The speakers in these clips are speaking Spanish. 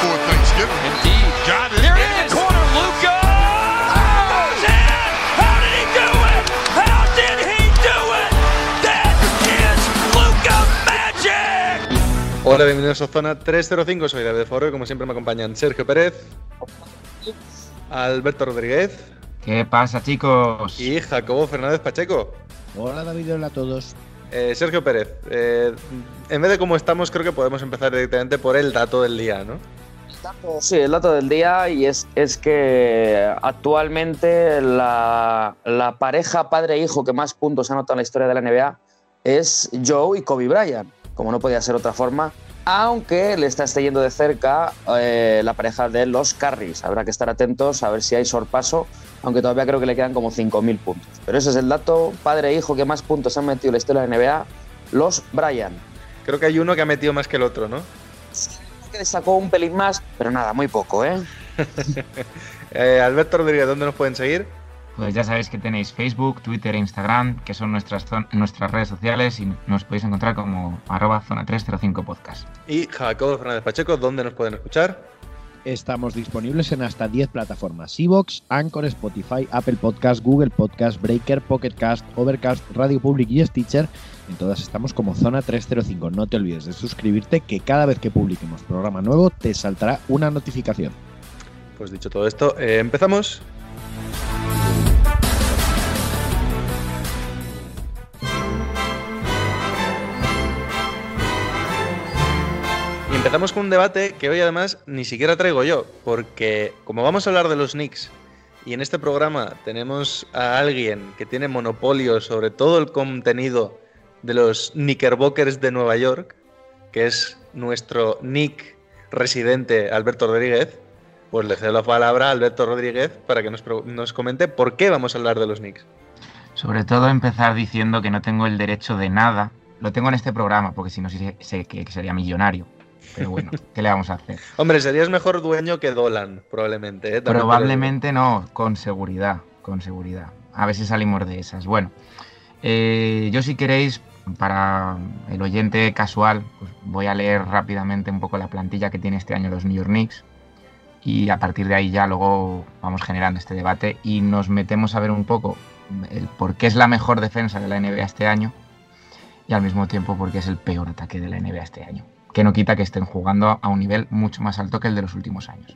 For Thanksgiving. Indeed. Got it. They're in the corner. Luca. Magic. Hola, bienvenidos a Zona 305, soy David Foro y como siempre me acompañan Sergio Pérez, Alberto Rodríguez ¿Qué pasa, chicos? y Jacobo Fernández Pacheco. Hola David, hola a todos. Eh, Sergio Pérez, eh, en vez de cómo estamos, creo que podemos empezar directamente por el dato del día, ¿no? Sí, el dato del día y es, es que actualmente la, la pareja padre-hijo que más puntos ha anotado en la historia de la NBA es Joe y Kobe Bryant, como no podía ser otra forma, aunque le está yendo de cerca eh, la pareja de los Currys. Habrá que estar atentos a ver si hay sorpaso, aunque todavía creo que le quedan como 5.000 puntos. Pero ese es el dato padre-hijo que más puntos han metido en la historia de la NBA, los Bryant. Creo que hay uno que ha metido más que el otro, ¿no? Le sacó un pelín más, pero nada, muy poco, ¿eh? Eh, Alberto Rodríguez, ¿dónde nos pueden seguir? Pues ya sabéis que tenéis Facebook, Twitter e Instagram, que son nuestras, nuestras redes sociales y nos podéis encontrar como arroba zona 305 podcast. Y Jacobo Fernández Pacheco, ¿dónde nos pueden escuchar? Estamos disponibles en hasta 10 plataformas: Evox, Anchor, Spotify, Apple Podcast, Google Podcast, Breaker, Pocket Cast, Overcast, Radio Public y Stitcher. En todas estamos como Zona 305. No te olvides de suscribirte, que cada vez que publiquemos programa nuevo te saltará una notificación. Pues dicho todo esto, eh, empezamos. Y empezamos con un debate que hoy además ni siquiera traigo yo, porque como vamos a hablar de los Knicks y en este programa tenemos a alguien que tiene monopolio sobre todo el contenido de los Knickerbockers de Nueva York, que es nuestro Nick residente Alberto Rodríguez, pues le cedo la palabra a Alberto Rodríguez para que nos, nos comente por qué vamos a hablar de los Knicks. Sobre todo empezar diciendo que no tengo el derecho de nada. Lo tengo en este programa, porque si no sé, sé que sería millonario. Pero bueno, ¿qué le vamos a hacer? Hombre, serías mejor dueño que Dolan, probablemente. ¿eh? Probablemente no, con seguridad, con seguridad. A ver si salimos de esas. Bueno, eh, yo si queréis, para el oyente casual, pues voy a leer rápidamente un poco la plantilla que tiene este año los New York Knicks y a partir de ahí ya luego vamos generando este debate y nos metemos a ver un poco el por qué es la mejor defensa de la NBA este año y al mismo tiempo por qué es el peor ataque de la NBA este año. Que no quita que estén jugando a un nivel mucho más alto que el de los últimos años.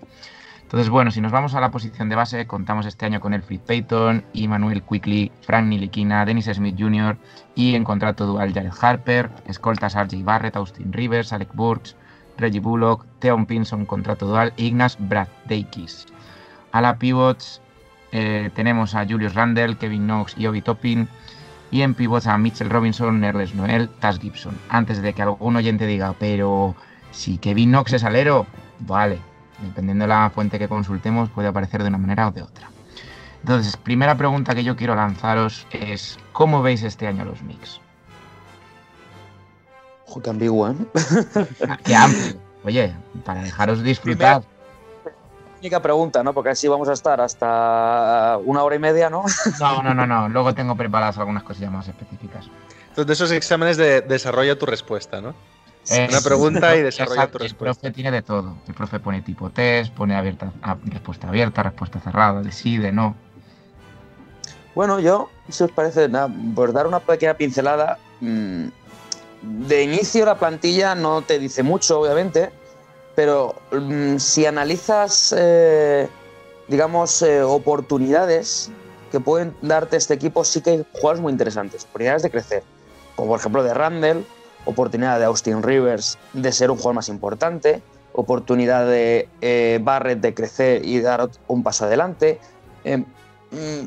Entonces, bueno, si nos vamos a la posición de base, contamos este año con Elfrid Payton, Emmanuel Quickly, Frank Niliquina, Dennis Smith Jr. y en contrato dual Jared Harper, escoltas RJ Barrett, Austin Rivers, Alec Burks, Reggie Bullock, Theon Pinson, contrato dual, e Ignas Braddeikis. A la pivots eh, tenemos a Julius Randle, Kevin Knox y Obi Toppin. Y en pivots a Mitchell Robinson, Nerles Noel, Taz Gibson. Antes de que algún oyente diga, pero si Kevin Knox es alero, vale, dependiendo de la fuente que consultemos, puede aparecer de una manera o de otra. Entonces, primera pregunta que yo quiero lanzaros es, ¿cómo veis este año los Knicks? Ojo, qué ambiguo, ¿eh? Qué amplio. Oye, para dejaros disfrutar. Única pregunta, ¿no? Porque así vamos a estar hasta una hora y media, ¿no? No, no, no, no. Luego tengo preparadas algunas cosillas más específicas. Entonces, de esos exámenes de desarrolla tu respuesta, ¿no? Una pregunta y desarrolla tu El respuesta. profe tiene de todo. El profe pone tipo test, pone abierta, a- respuesta abierta, respuesta cerrada, de sí, de no. Bueno, yo, si os parece, nada, por dar una pequeña pincelada, mm, de inicio la plantilla no te dice mucho, obviamente, pero mm, si analizas, eh, digamos, eh, oportunidades que pueden darte este equipo, sí que hay jugadores muy interesantes, oportunidades de crecer, como por ejemplo de Randall, oportunidad de Austin Rivers de ser un jugador más importante, oportunidad de eh, Barrett de crecer y dar un paso adelante. Eh,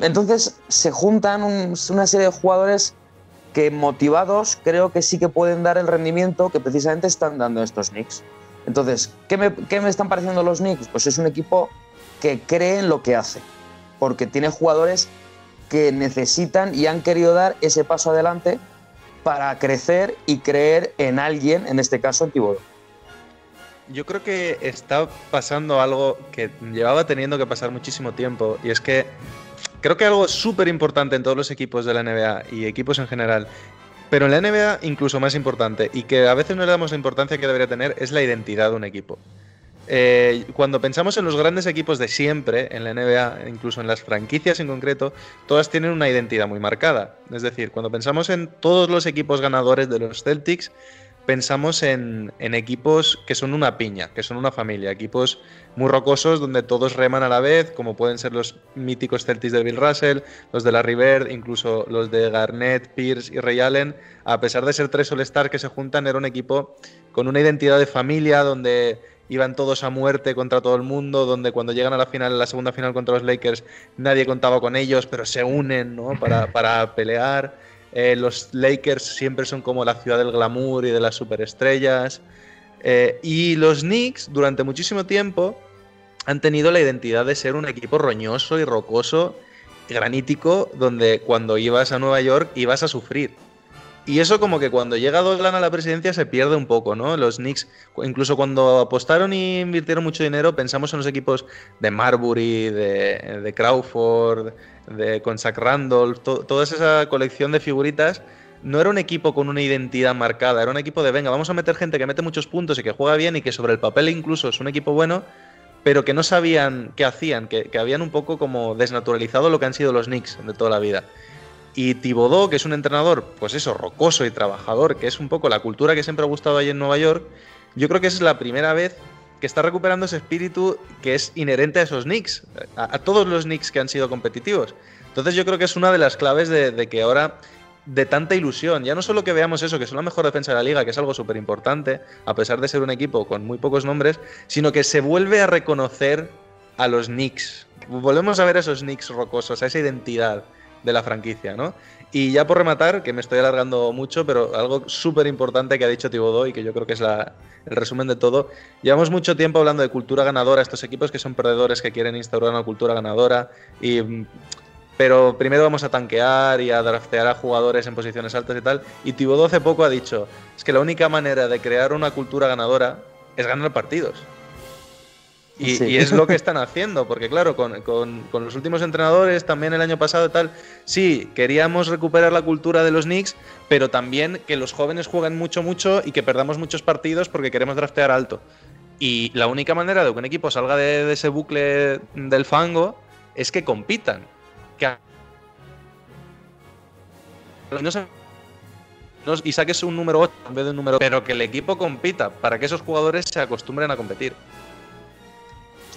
entonces se juntan un- una serie de jugadores que motivados creo que sí que pueden dar el rendimiento que precisamente están dando estos Knicks. Entonces, ¿qué me, qué me están pareciendo los Knicks? Pues es un equipo que cree en lo que hace, porque tiene jugadores que necesitan y han querido dar ese paso adelante para crecer y creer en alguien, en este caso en Thibodeau. Yo creo que está pasando algo que llevaba teniendo que pasar muchísimo tiempo y es que creo que algo súper importante en todos los equipos de la NBA y equipos en general, pero en la NBA incluso más importante y que a veces no le damos la importancia que debería tener es la identidad de un equipo. Eh, cuando pensamos en los grandes equipos de siempre, en la NBA, incluso en las franquicias en concreto, todas tienen una identidad muy marcada. Es decir, cuando pensamos en todos los equipos ganadores de los Celtics, pensamos en, equipos que son una piña, que son una familia, equipos muy rocosos donde todos reman a la vez, como pueden ser los míticos Celtics de Bill Russell, los de Larry Bird, incluso los de Garnett, Pierce y Ray Allen. A pesar de ser tres All-Star que se juntan, era un equipo con una identidad de familia donde iban todos a muerte contra todo el mundo, donde cuando llegan a la final, la segunda final contra los Lakers, nadie contaba con ellos, pero se unen ¿no? para, para pelear. Eh, los Lakers siempre son como la ciudad del glamour y de las superestrellas. Eh, y los Knicks, durante muchísimo tiempo, han tenido la identidad de ser un equipo roñoso y rocoso, granítico, donde cuando ibas a Nueva York ibas a sufrir. Y eso como que cuando llega Dolan a la presidencia se pierde un poco, ¿no? Los Knicks, incluso cuando apostaron y invirtieron mucho dinero, pensamos en los equipos de Marbury, de, Crawford, de, con Randolph, to, toda esa colección de figuritas. No era un equipo con una identidad marcada, era un equipo de, venga, vamos a meter gente que mete muchos puntos y que juega bien y que sobre el papel incluso es un equipo bueno, pero que no sabían qué hacían, que, que habían un poco como desnaturalizado lo que han sido los Knicks de toda la vida. Y Thibodeau, que es un entrenador, pues eso, rocoso y trabajador, que es un poco la cultura que siempre ha gustado ahí en Nueva York, yo creo que es la primera vez que está recuperando ese espíritu que es inherente a esos Knicks, a, todos los Knicks que han sido competitivos. Entonces yo creo que es una de las claves de, de, que ahora, de tanta ilusión, ya no solo que veamos eso, que son la mejor defensa de la liga, que es algo súper importante, a pesar de ser un equipo con muy pocos nombres, sino que se vuelve a reconocer a los Knicks. Volvemos a ver a esos Knicks rocosos, a esa identidad de la franquicia, ¿no? Y ya por rematar, que me estoy alargando mucho, pero algo súper importante que ha dicho Thibodeau y que yo creo que es la, el resumen de todo. Llevamos mucho tiempo hablando de cultura ganadora, estos equipos que son perdedores que quieren instaurar una cultura ganadora, y, pero primero vamos a tanquear y a draftear a jugadores en posiciones altas y tal. Y Thibodeau hace poco ha dicho, es que la única manera de crear una cultura ganadora es ganar partidos. Y, sí. y, es lo que están haciendo, porque claro, con, con, con, los últimos entrenadores, también el año pasado y tal, sí, queríamos recuperar la cultura de los Knicks, pero también que los jóvenes jueguen mucho, mucho y que perdamos muchos partidos porque queremos draftear alto. Y la única manera de que un equipo salga de, de ese bucle del fango es que compitan. Que no se y saques un número 8 en vez de un número pero que el equipo compita para que esos jugadores se acostumbren a competir.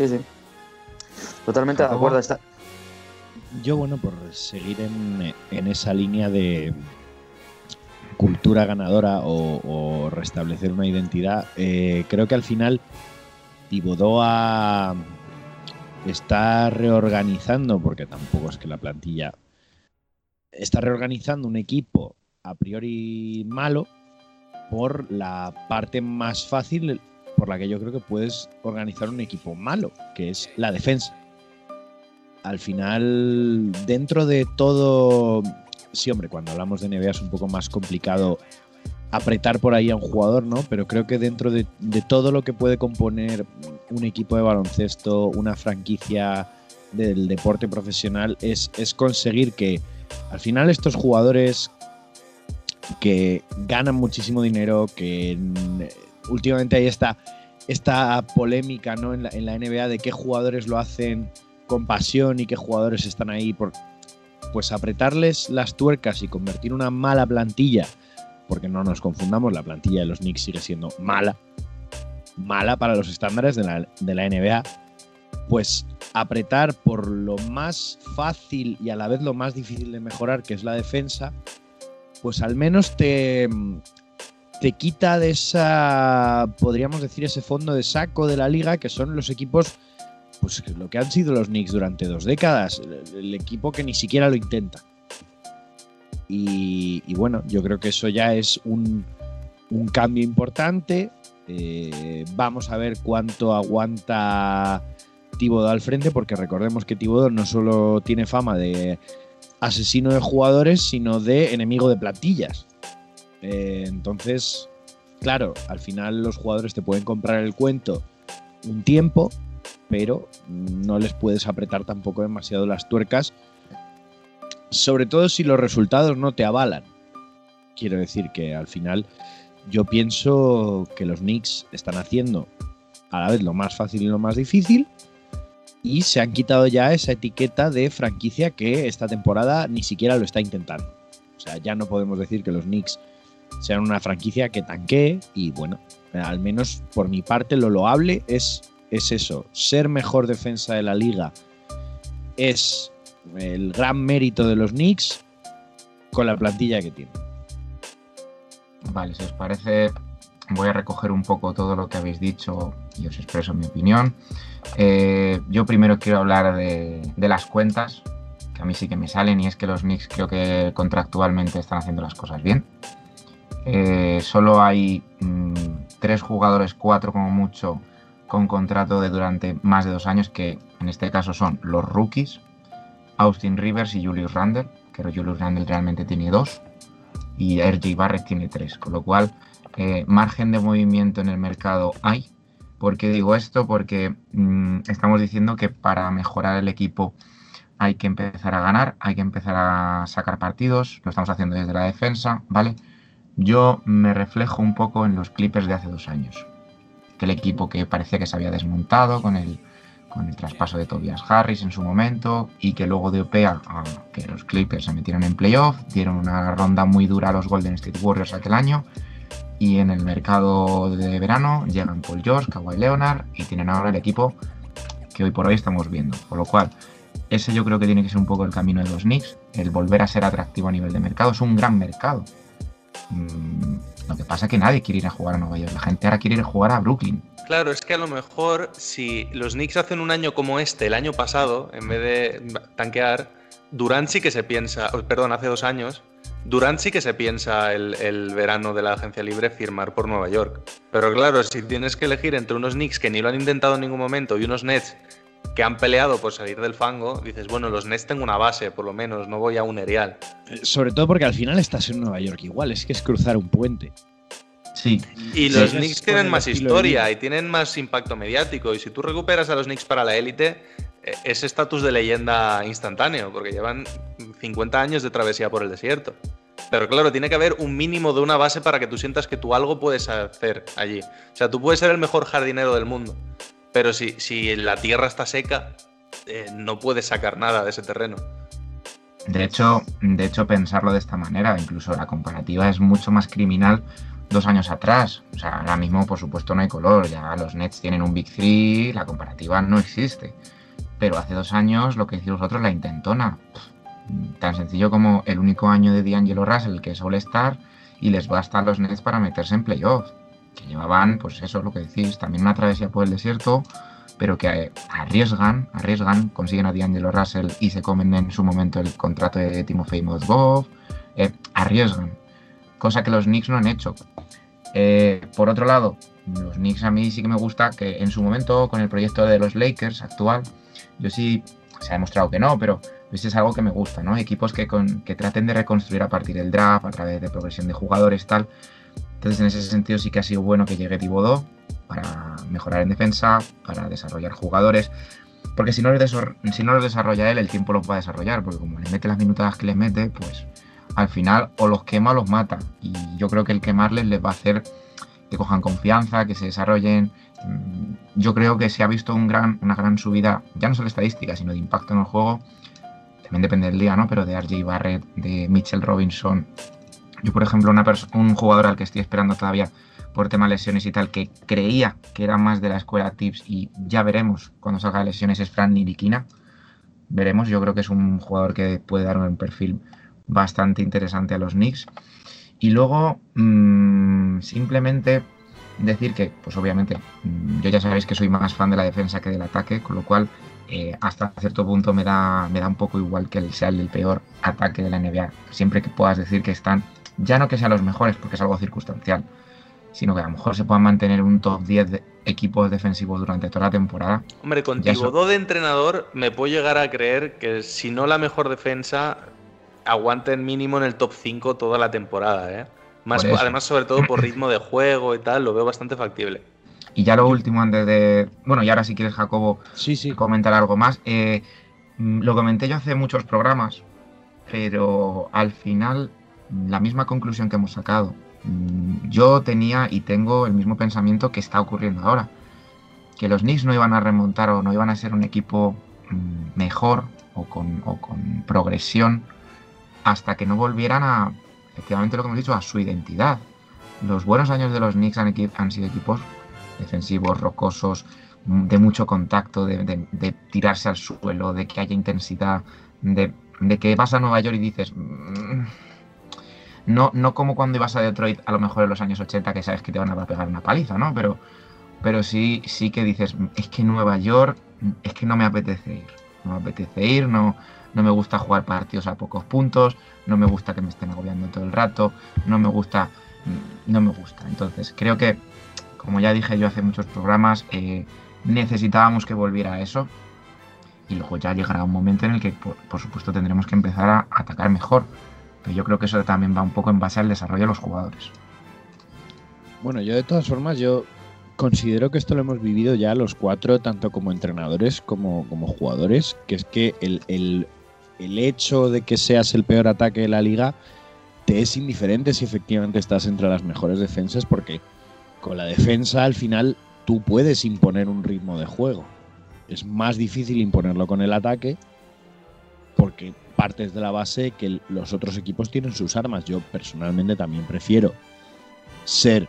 Sí, sí. Totalmente de acuerdo. Está. Yo, bueno, por seguir en, en, esa línea de cultura ganadora o, o restablecer una identidad, eh, creo que al final Tibodoa está reorganizando, porque tampoco es que la plantilla está reorganizando un equipo a priori malo por la parte más fácil por la que yo creo que puedes organizar un equipo malo, que es la defensa. Al final, dentro de todo, sí, hombre, cuando hablamos de NBA es un poco más complicado apretar por ahí a un jugador, ¿no? Pero creo que dentro de, todo lo que puede componer un equipo de baloncesto, una franquicia del deporte profesional, es, es conseguir que al final estos jugadores que ganan muchísimo dinero, que últimamente hay esta, esta polémica ¿no? en, la, en, la, NBA de qué jugadores lo hacen con pasión y qué jugadores están ahí por pues apretarles las tuercas y convertir una mala plantilla, porque no nos confundamos, la plantilla de los Knicks sigue siendo mala, mala para los estándares de la, de la NBA, pues apretar por lo más fácil y a la vez lo más difícil de mejorar, que es la defensa, pues al menos te, te quita de esa, podríamos decir, ese fondo de saco de la liga, que son los equipos, pues lo que han sido los Knicks durante dos décadas, el, equipo que ni siquiera lo intenta. Y, bueno, yo creo que eso ya es un, cambio importante. Eh, vamos a ver cuánto aguanta Thibodeau al frente, porque recordemos que Thibodeau no solo tiene fama de asesino de jugadores, sino de enemigo de plantillas. Eh, entonces, claro, al final los jugadores te pueden comprar el cuento un tiempo, pero no les puedes apretar tampoco demasiado las tuercas, sobre todo si los resultados no te avalan. Quiero decir que al final yo pienso que los Knicks están haciendo a la vez lo más fácil y lo más difícil y se han quitado ya esa etiqueta de franquicia que esta temporada ni siquiera lo está intentando. O sea, ya no podemos decir que los Knicks sean una franquicia que tanquee y bueno, al menos por mi parte lo loable es, es eso, ser mejor defensa de la liga es el gran mérito de los Knicks con la plantilla que tienen. Vale, si os parece, voy a recoger un poco todo lo que habéis dicho y os expreso mi opinión. Eh, yo primero quiero hablar de, de, las cuentas, que a mí sí que me salen, y es que los Knicks creo que contractualmente están haciendo las cosas bien. Eh, solo hay mmm, tres jugadores, cuatro como mucho, con contrato de durante más de dos años, que en este caso son los rookies, Austin Rivers y Julius Randle, que Julius Randle realmente tiene dos, y RJ Barrett tiene tres, con lo cual eh, margen de movimiento en el mercado hay. ¿Por qué digo esto? Porque mmm, estamos diciendo que para mejorar el equipo hay que empezar a ganar, hay que empezar a sacar partidos, lo estamos haciendo desde la defensa, ¿vale? Yo me reflejo un poco en los Clippers de hace dos años. Aquel equipo que parecía que se había desmontado con el, con el traspaso de Tobias Harris en su momento y que luego de OPEA a que los Clippers se metieron en playoff, dieron una ronda muy dura a los Golden State Warriors aquel año y en el mercado de verano llegan Paul George, Kawhi Leonard y tienen ahora el equipo que hoy por hoy estamos viendo. Por lo cual, ese yo creo que tiene que ser un poco el camino de los Knicks, el volver a ser atractivo a nivel de mercado. Es un gran mercado. Mm, lo que pasa es que nadie quiere ir a jugar a Nueva York. La gente ahora quiere ir a jugar a Brooklyn. Claro, es que a lo mejor si los Knicks hacen un año como este, el año pasado, en vez de tanquear, Durant sí que se piensa, oh, perdón, hace dos años, Durant sí que se piensa el, el, verano de la agencia libre firmar por Nueva York. Pero claro, si tienes que elegir entre unos Knicks que ni lo han intentado en ningún momento y unos Nets que han peleado por salir del fango, dices, bueno, los Nets tengo una base, por lo menos, no voy a un erial. Sobre todo porque al final estás en Nueva York igual, es que es cruzar un puente. Sí. Y los sí, Knicks tienen más historia y tienen más impacto mediático. Y si tú recuperas a los Knicks para la élite, es estatus de leyenda instantáneo, porque llevan 50 años de travesía por el desierto. Pero claro, tiene que haber un mínimo de una base para que tú sientas que tú algo puedes hacer allí. O sea, tú puedes ser el mejor jardinero del mundo, pero si, si la tierra está seca, eh, no puedes sacar nada de ese terreno. De hecho, de hecho, pensarlo de esta manera, incluso la comparativa es mucho más criminal dos años atrás. O sea, ahora mismo, por supuesto, no hay color. Ya los Nets tienen un Big Three, la comparativa no existe. Pero hace dos años, lo que decís vosotros, la intentona. Tan sencillo como el único año de D'Angelo Russell, que es All-Star, y les basta a los Nets para meterse en playoff. Que llevaban, pues eso, lo que decís, también una travesía por el desierto, pero que arriesgan, arriesgan, consiguen a D'Angelo Russell y se comen en su momento el contrato de Timofey Mozgov, eh, arriesgan, cosa que los Knicks no han hecho. Eh, por otro lado, los Knicks a mí sí que me gusta que en su momento con el proyecto de los Lakers actual, yo sí, se ha demostrado que no, pero pues es algo que me gusta, ¿no? Equipos que, con, que traten de reconstruir a partir del draft, a través de progresión de jugadores, tal. Entonces, en ese sentido sí que ha sido bueno que llegue Thibodeau para mejorar en defensa, para desarrollar jugadores. Porque si no, los desarrolla él, el tiempo los va a desarrollar. Porque como le mete las minutadas que les mete, pues al final o los quema o los mata. Y yo creo que el quemarles les va a hacer que cojan confianza, que se desarrollen. Yo creo que se ha visto una gran subida, ya no solo estadística, sino de impacto en el juego. También depende del día, ¿no? Pero de RJ Barrett, de Mitchell Robinson. Yo, por ejemplo, una un jugador al que estoy esperando todavía por tema de lesiones y tal, que creía que era más de la escuela Tips y ya veremos cuando salga de lesiones, es Fran Niriquina. Veremos, yo creo que es un jugador que puede dar un perfil bastante interesante a los Knicks. Y luego, mmm, simplemente decir que, pues obviamente, mmm, yo ya sabéis que soy más fan de la defensa que del ataque, con lo cual eh, hasta cierto punto me da, me da un poco igual que el sea el peor ataque de la NBA. Siempre que puedas decir que están, ya no que sean los mejores, porque es algo circunstancial, sino que a lo mejor se puedan mantener un top 10 de equipos defensivos durante toda la temporada. Hombre, con Ya eso- Tibodó de entrenador me puedo llegar a creer que si no la mejor defensa, aguanten mínimo en el top 5 toda la temporada, ¿eh? Más, además, sobre todo por ritmo de juego y tal, lo veo bastante factible. Y ya lo último antes de... Bueno, y ahora si quieres, Jacobo, Sí, sí. comentar algo más. Eh, mm, lo comenté yo hace muchos programas, pero al final la misma conclusión que hemos sacado. Mm, Yo tenía y tengo el mismo pensamiento que está ocurriendo ahora. Que los Knicks no iban a remontar o no iban a ser un equipo mm, mejor o con, progresión hasta que no volvieran a, efectivamente lo que hemos dicho, a su identidad. Los buenos años de los Knicks han, sido equipos defensivos, rocosos, mm, de mucho contacto, de, tirarse al suelo, de que haya intensidad, de que vas a Nueva York y dices... No, no como cuando ibas a Detroit a lo mejor en los años 80 que sabes que te van a pegar una paliza, ¿no? Pero, pero sí, sí que dices, es que Nueva York, es que no me apetece ir. No me apetece ir, no, no me gusta jugar partidos a pocos puntos, no me gusta que me estén agobiando todo el rato, no me gusta, no me gusta. Entonces, creo que, como ya dije yo hace muchos programas, eh, necesitábamos que volviera a eso. Y luego ya llegará un momento en el que, por, por supuesto, tendremos que empezar a atacar mejor. Pero yo creo que eso también va un poco en base al desarrollo de los jugadores. Bueno, yo de todas formas, yo considero que esto lo hemos vivido ya los cuatro, tanto como entrenadores como, como jugadores, que es que el, el- el hecho de que seas el peor ataque de la liga te es indiferente si efectivamente estás entre las mejores defensas, porque con la defensa al final tú puedes imponer un ritmo de juego. Es más difícil imponerlo con el ataque porque partes de la base que los otros equipos tienen sus armas. Yo personalmente también prefiero ser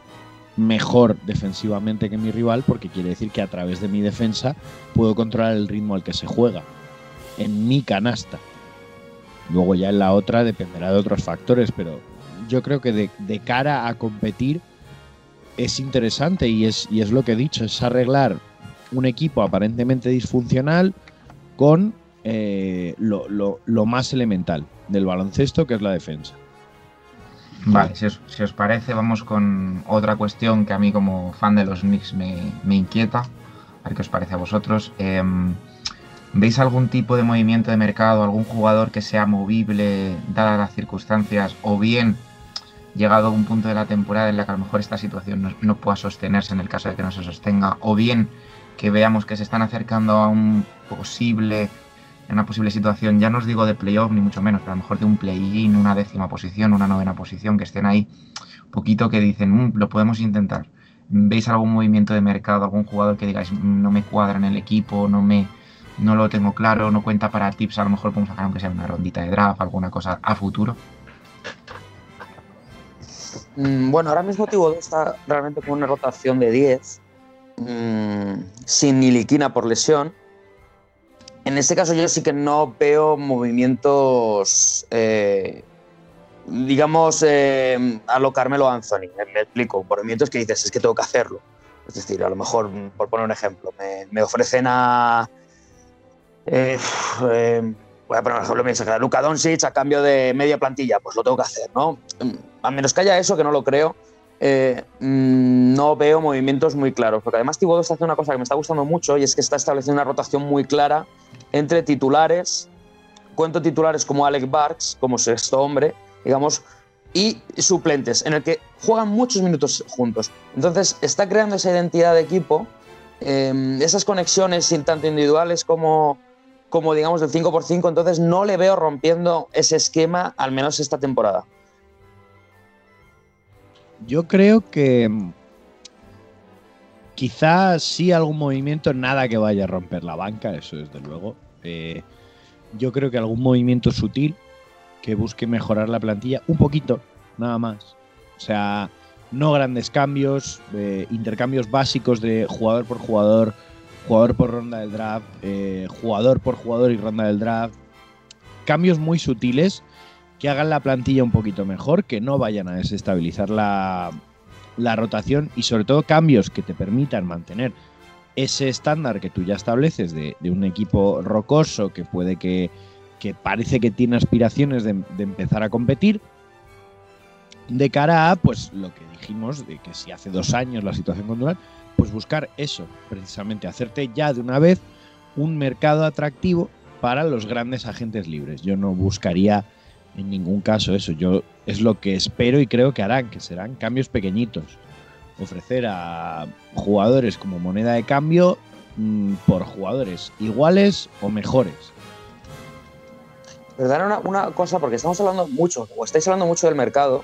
mejor defensivamente que mi rival porque quiere decir que a través de mi defensa puedo controlar el ritmo al que se juega en mi canasta. Luego ya en la otra dependerá de otros factores, pero yo creo que de, de cara a competir es interesante y es, y es lo que he dicho, es arreglar un equipo aparentemente disfuncional con eh, lo, lo- más elemental del baloncesto, que es la defensa. Vale, si os, parece, vamos con otra cuestión que a mí como fan de los Knicks me, me inquieta. A ver qué os parece a vosotros. Em, ¿Veis algún tipo de movimiento de mercado, algún jugador que sea movible dadas las circunstancias o bien llegado a un punto de la temporada en la que a lo mejor esta situación no pueda sostenerse en el caso de que no se sostenga o bien que veamos que se están acercando a un posible en una posible situación, ya no os digo de playoff ni mucho menos, pero a lo mejor de un play-in, una décima posición, una novena posición, que estén ahí poquito que dicen, "Mm, lo podemos intentar. ¿Veis algún movimiento de mercado, algún jugador que digáis, "Mm, no me cuadra en el equipo, no me no lo tengo claro, no cuenta para tips, a lo mejor podemos sacar aunque sea una rondita de draft, alguna cosa a futuro? Mm, Bueno, ahora mismo Tibodó está realmente con una rotación de 10, mm, sin Niliquina por lesión. En este caso yo sí que no veo movimientos, eh, digamos, eh, a lo Carmelo Anthony. Me, explico, movimientos que dices, es que tengo que hacerlo. Es decir, a lo mejor, por poner un ejemplo, me, ofrecen a... eh, eh, voy a poner un ejemplo, me dice, a Luka Doncic a cambio de media plantilla, pues lo tengo que hacer, ¿no? Mm, A menos que haya eso, que no lo creo, eh, mm, no veo movimientos muy claros. Porque además Thibodeau está una cosa que me está gustando mucho y es que está estableciendo una rotación muy clara entre titulares, cuento titulares como Alec Barks, como sexto hombre, digamos, y suplentes, en el que juegan muchos minutos juntos. Entonces está creando esa identidad de equipo, eh, esas conexiones tanto individuales como, como digamos del 5x5, entonces no le veo rompiendo ese esquema, al menos esta temporada. Yo creo que mm, quizás sí algún movimiento, nada que vaya a romper la banca, eso desde luego. Eh, yo creo que algún movimiento sutil que busque mejorar la plantilla un poquito, nada más. O sea, no grandes cambios, eh, intercambios básicos de jugador por jugador, jugador por ronda del draft, eh, jugador por jugador y ronda del draft. Cambios muy sutiles que hagan la plantilla un poquito mejor, que no vayan a desestabilizar la, la rotación y sobre todo cambios que te permitan mantener ese estándar que tú ya estableces de, un equipo rocoso que puede que, que parece que tiene aspiraciones de, empezar a competir de cara a pues lo que dijimos de que si hace dos años la situación con pues buscar eso, precisamente hacerte ya de una vez un mercado atractivo para los grandes agentes libres. Yo no buscaría en ningún caso eso. Yo es lo que espero y creo que harán, que serán cambios pequeñitos. Ofrecer a jugadores como moneda de cambio mm, por jugadores iguales o mejores. Una, una cosa, porque estamos hablando mucho, o estáis hablando mucho del mercado.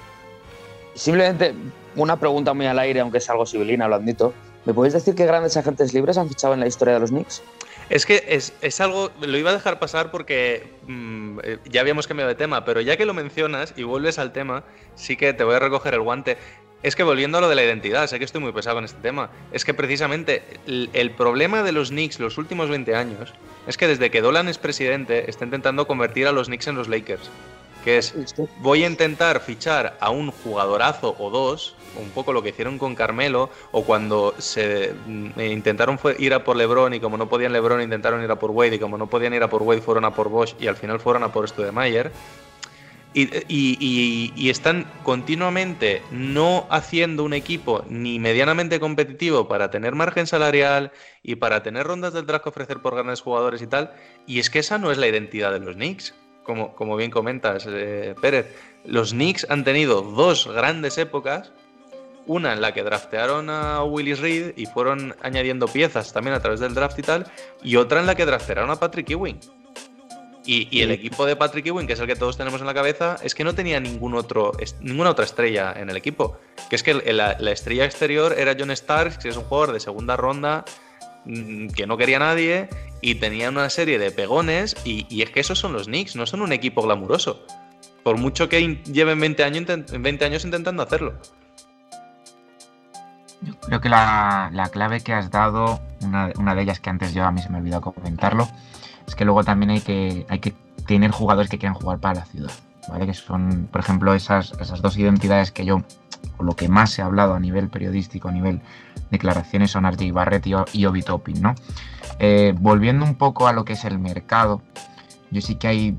Simplemente una pregunta muy al aire, aunque es algo civilina, lo admito. ¿Me podéis decir qué grandes agentes libres han fichado en la historia de los Knicks? Es que es, es algo, lo iba a dejar pasar porque mm, eh, ya habíamos cambiado de tema, pero ya que lo mencionas y vuelves al tema, sí que te voy a recoger el guante. Es que volviendo a lo de la identidad, sé que estoy muy pesado en este tema, es que precisamente el, el problema de los Knicks los últimos 20 años es que desde que Dolan es presidente está intentando convertir a los Knicks en los Lakers. Que es, voy a intentar fichar a un jugadorazo o dos, un poco lo que hicieron con Carmelo, o cuando se mm, intentaron ir a por LeBron y como no podían LeBron intentaron ir a por Wade y como no podían ir a por Wade fueron a por Bosch y al final fueron a por Studemayer. Y, y, están continuamente no haciendo un equipo ni medianamente competitivo para tener margen salarial y para tener rondas del draft que ofrecer por grandes jugadores y tal. Y es que esa no es la identidad de los Knicks, como, como bien comentas, eh, Pérez. Los Knicks han tenido dos grandes épocas una en la que draftearon a Willis Reed y fueron añadiendo piezas también a través del draft y tal, y otra en la que draftearon a Patrick Ewing. Y, y, el equipo de Patrick Ewing, que es el que todos tenemos en la cabeza, es que no tenía ningún otro, ninguna otra estrella en el equipo. Que es que la, la estrella exterior era John Starks, que es un jugador de segunda ronda mm, que no quería nadie y tenía una serie de pegones. Y, y, es que esos son los Knicks, no son un equipo glamuroso. Por mucho que lleven 20 años, 20 años intentando hacerlo. Yo creo que la, la, clave que has dado, una, una, de ellas que antes yo a mí se me olvidó comentarlo, es que luego también hay que, hay que tener jugadores que quieran jugar para la ciudad, ¿vale? Que son, por ejemplo, esas, esas dos identidades que yo, o lo que más he hablado a nivel periodístico, a nivel declaraciones, son RJ Barrett y, y Obi Toppin, ¿no? Eh, volviendo un poco a lo que es el mercado, yo sí que hay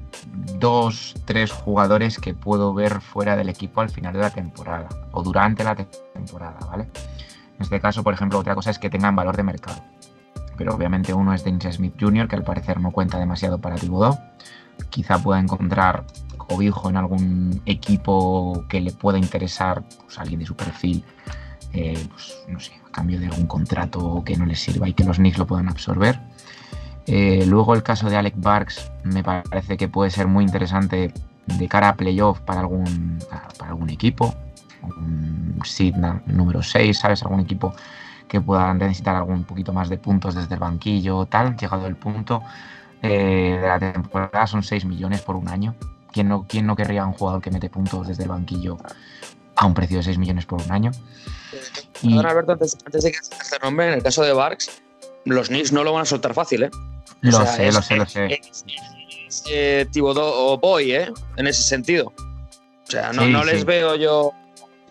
dos, tres jugadores que puedo ver fuera del equipo al final de la temporada o durante la temporada, ¿vale? En este caso, por ejemplo, otra cosa es que tengan valor de mercado. Pero obviamente uno es Dennis Smith Jr., que al parecer no cuenta demasiado para Thibodeau. Quizá pueda encontrar cobijo en algún equipo que le pueda interesar, pues alguien de su perfil, eh, pues no sé, a cambio de algún contrato que no les sirva y que los Knicks lo puedan absorber. Eh, luego el caso de Alec Barks me parece que puede ser muy interesante de cara a playoff para algún, para algún equipo un seed número 6, ¿sabes? Algún equipo que pueda necesitar algún poquito más de puntos desde el banquillo, tal, llegado el punto eh, de la temporada son 6 millones por un año. ¿Quién no, ¿Quién no querría un jugador que mete puntos desde el banquillo a un precio de 6 millones por un año? Y... Perdón, Alberto, antes, antes de que se este nombre, en el caso de Barks, los Knicks no lo van a soltar fácil, ¿eh? O lo sea, sé, es, lo sé, lo sé. Es, es, eh, Thibodeau o Boy, ¿eh? En ese sentido. O sea, no, sí, no les sí. veo yo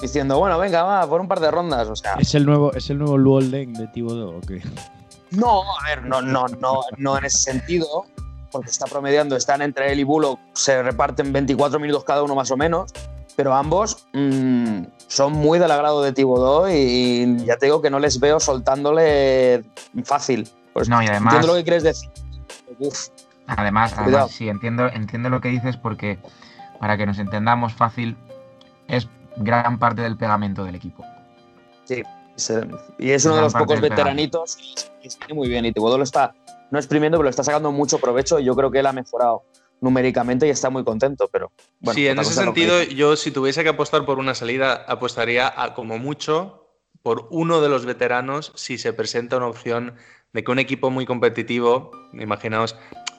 diciendo, bueno, venga, va, por un par de rondas. O sea. ¿Es el nuevo, es el nuevo Luol Deng de Thibodeau o qué? No, a ver, no, no, no, no en ese sentido, porque está promediando, están entre él y Bullock, se reparten 24 minutos cada uno más o menos, pero ambos mmm, son muy del agrado de Thibodeau y, y, ya te digo que no les veo soltándole fácil. Pues no, y además. Entiendo lo que quieres decir. Uf. Además, además sí, entiendo, entiendo lo que dices porque para que nos entendamos fácil, es gran parte del pegamento del equipo. Sí, y es uno gran de los pocos veteranitos y está muy bien. Y Thibodeau lo está no exprimiendo, pero lo está sacando mucho provecho y yo creo que él ha mejorado numéricamente y está muy contento, pero bueno, Sí, en ese sentido, yo si tuviese que apostar por una salida, apostaría a como mucho por uno de los veteranos si se presenta una opción de que un equipo muy competitivo, imaginaos,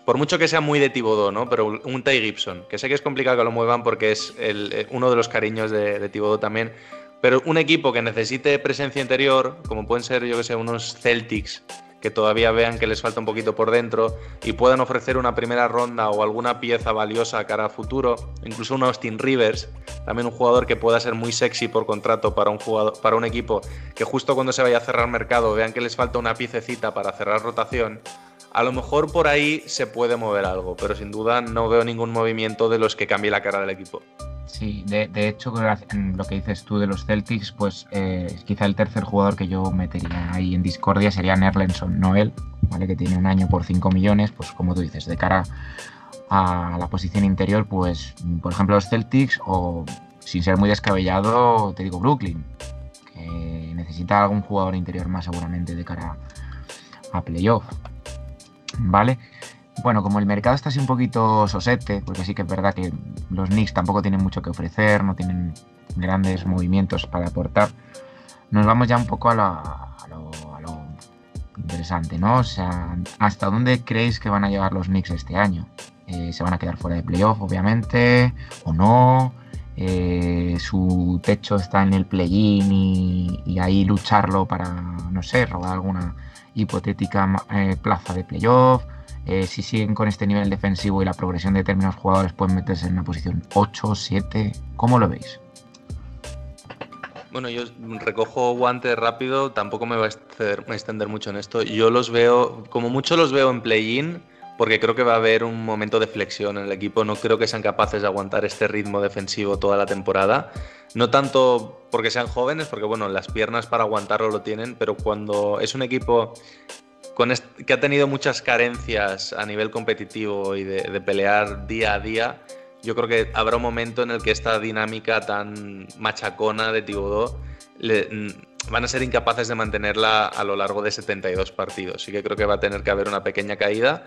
por mucho que sea muy de Thibodeau, ¿no? Pero un Ty Gibson, que sé que es complicado que lo muevan porque es el, uno de los cariños de, de Thibodeau también, pero un equipo que necesite presencia interior, como pueden ser, yo que sé, unos Celtics, que todavía vean que les falta un poquito por dentro y puedan ofrecer una primera ronda o alguna pieza valiosa cara a futuro, incluso un Austin Rivers, también un jugador que pueda ser muy sexy por contrato para un para un equipo que justo cuando se vaya a cerrar mercado vean que les falta una piececita para cerrar rotación. A lo mejor por ahí se puede mover algo, pero sin duda no veo ningún movimiento de los que cambie la cara del equipo. Sí, de, hecho, lo que dices tú de los Celtics, pues eh, quizá el tercer jugador que yo metería ahí en discordia sería Nerlenson Noel, ¿vale? que tiene un año por 5 millones, pues como tú dices, de cara a la posición interior, pues por ejemplo los Celtics o sin ser muy descabellado, te digo Brooklyn, que necesita algún jugador interior más seguramente de cara a playoff, ¿vale? Bueno, como el mercado está así un poquito sosete, porque sí que es verdad que los Knicks tampoco tienen mucho que ofrecer, no tienen grandes movimientos para aportar, nos vamos ya un poco a, lo, interesante, ¿no? O sea, ¿hasta dónde creéis que van a llegar los Knicks este año? Eh, ¿Se van a quedar fuera de playoff, obviamente? ¿O no? Eh, ¿Su techo está en el play-in y, ahí lucharlo para, no sé, robar alguna hipotética eh, plaza de playoff? Eh, si siguen con este nivel defensivo y la progresión de determinados jugadores pueden meterse en una posición 8, 7. ¿Cómo lo veis? Bueno, yo recojo guante rápido, tampoco me va a extender mucho en esto. Yo los veo, como mucho los veo en play-in, porque creo que va a haber un momento de flexión en el equipo. No creo que sean capaces de aguantar este ritmo defensivo toda la temporada. No tanto porque sean jóvenes, porque bueno, las piernas para aguantarlo lo tienen, pero cuando es un equipo que ha tenido muchas carencias a nivel competitivo y de, pelear día a día, yo creo que habrá un momento en el que esta dinámica tan machacona de Tibodó van a ser incapaces de mantenerla a lo largo de 72 partidos. Sí que creo que va a tener que haber una pequeña caída,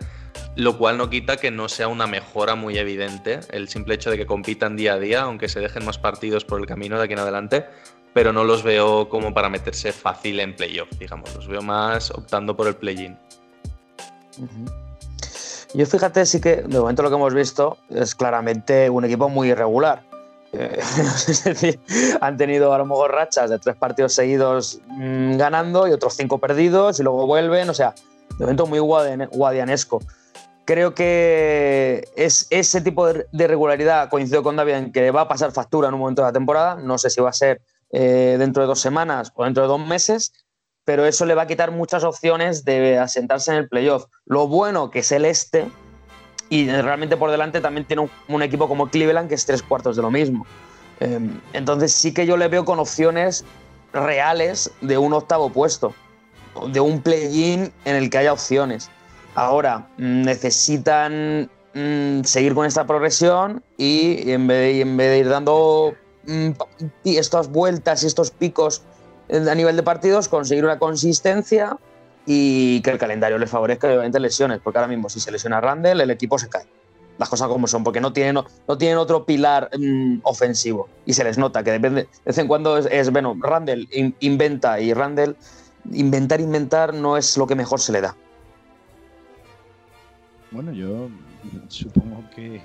lo cual no quita que no sea una mejora muy evidente el simple hecho de que compitan día a día, aunque se dejen más partidos por el camino de aquí en adelante, pero no los veo como para meterse fácil en playoff, digamos. Los veo más optando por el play-in. Yo fíjate, sí que de momento lo que hemos visto es claramente un equipo muy irregular. Eh, es decir, han tenido a lo mejor rachas de tres partidos seguidos mm, ganando y otros cinco perdidos y luego vuelven. O sea, de momento muy guadianesco. Creo que es ese tipo de irregularidad, coincido con David, en que va a pasar factura en un momento de la temporada. No sé si va a ser eh, dentro de dos semanas o dentro de dos meses, pero eso le va a quitar muchas opciones de asentarse en el playoff. Lo bueno que es el este, y realmente por delante también tiene un, equipo como Cleveland que es tres cuartos de lo mismo. Em, entonces sí que yo le veo con opciones reales de un octavo puesto, de un play-in en el que haya opciones. Ahora, necesitan mm, seguir con esta progresión y en vez de ir dando Mm, estas vueltas y estos picos a nivel de partidos, conseguir una consistencia y que el calendario les favorezca, obviamente, lesiones, porque ahora mismo si se lesiona Randall, el equipo se cae. Las cosas como son, porque no tienen, no tienen otro pilar mm, ofensivo y se les nota que depende, de vez en cuando es, bueno, Randall inventa y Randall, inventar, inventar no es lo que mejor se le da. Bueno, yo supongo que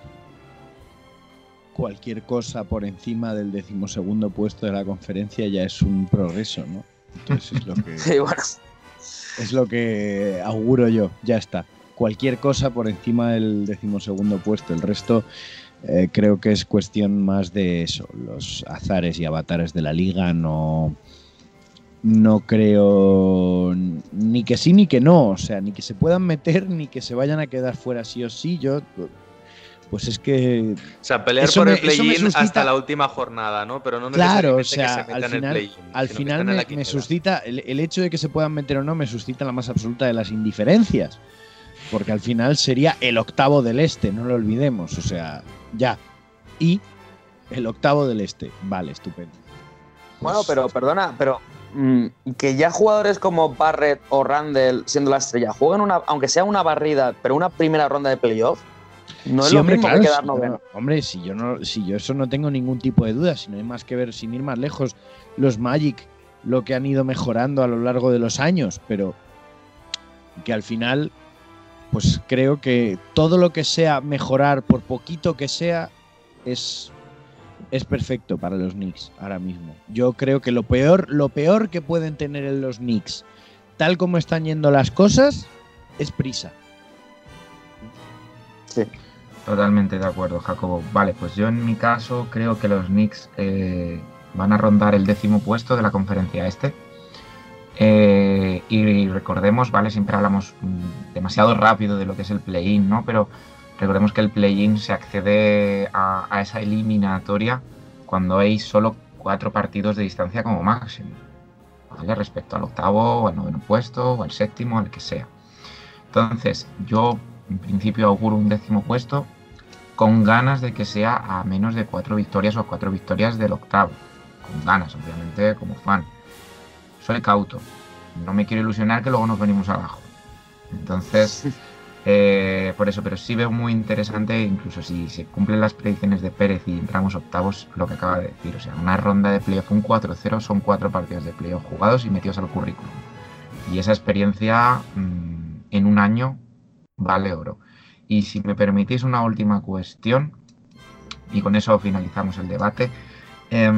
cualquier cosa por encima del decimosegundo puesto de la conferencia ya es un progreso, ¿no? Entonces es lo que, es lo que auguro yo, ya está. Cualquier cosa por encima del decimosegundo puesto, el resto eh, creo que es cuestión más de eso, los azares y avatares de la liga, no, no creo ni que sí ni que no, o sea, ni que se puedan meter ni que se vayan a quedar fuera sí o sí, yo pues es que. O sea, pelear por el play-in hasta la última jornada, ¿no? Pero no claro, o sea, al final, al final me, suscita. El, hecho de que se puedan meter o no me suscita la más absoluta de las indiferencias. Porque al final sería el octavo del este, no lo olvidemos. O sea, ya. Y el octavo del este. Vale, estupendo. Bueno, pero perdona, pero mm, que ya jugadores como Barrett o Randall, siendo la estrella, jueguen una, aunque sea una barrida, pero una primera ronda de playoff no es lo hombre, mismo que quedar hombre, si yo, no, si yo eso no tengo ningún tipo de duda, si no hay más que ver, sin ir más lejos, los Magic, lo que han ido mejorando a lo largo de los años, pero que al final, pues creo que todo lo que sea mejorar, por poquito que sea, es, es perfecto para los Knicks ahora mismo. Yo creo que lo peor, lo peor que pueden tener en los Knicks, tal como están yendo las cosas, es prisa. Sí. Totalmente de acuerdo, Jacobo. Vale, pues yo en mi caso creo que los Knicks eh, van a rondar el décimo puesto de la conferencia este. Eh, y recordemos, ¿vale? Siempre hablamos mm, demasiado rápido de lo que es el play-in, ¿no? Pero recordemos que el play-in se accede a, a esa eliminatoria cuando hay solo cuatro partidos de distancia como máximo, ¿vale? Respecto al octavo o al noveno puesto o al séptimo, al que sea. Entonces, yo en principio auguro un décimo puesto con ganas de que sea a menos de cuatro victorias o cuatro victorias del octavo. Con ganas, obviamente, como fan. Soy cauto. No me quiero ilusionar que luego nos venimos abajo. Entonces, eh, por eso, pero sí veo muy interesante, incluso si se cumplen las predicciones de Pérez y entramos octavos, lo que acaba de decir. O sea, una ronda de playoff, un 4-0, son cuatro partidos de playoff jugados y metidos al currículum. Y esa experiencia mmm, en un año vale oro. Y si me permitís una última cuestión, y con eso finalizamos el debate, eh,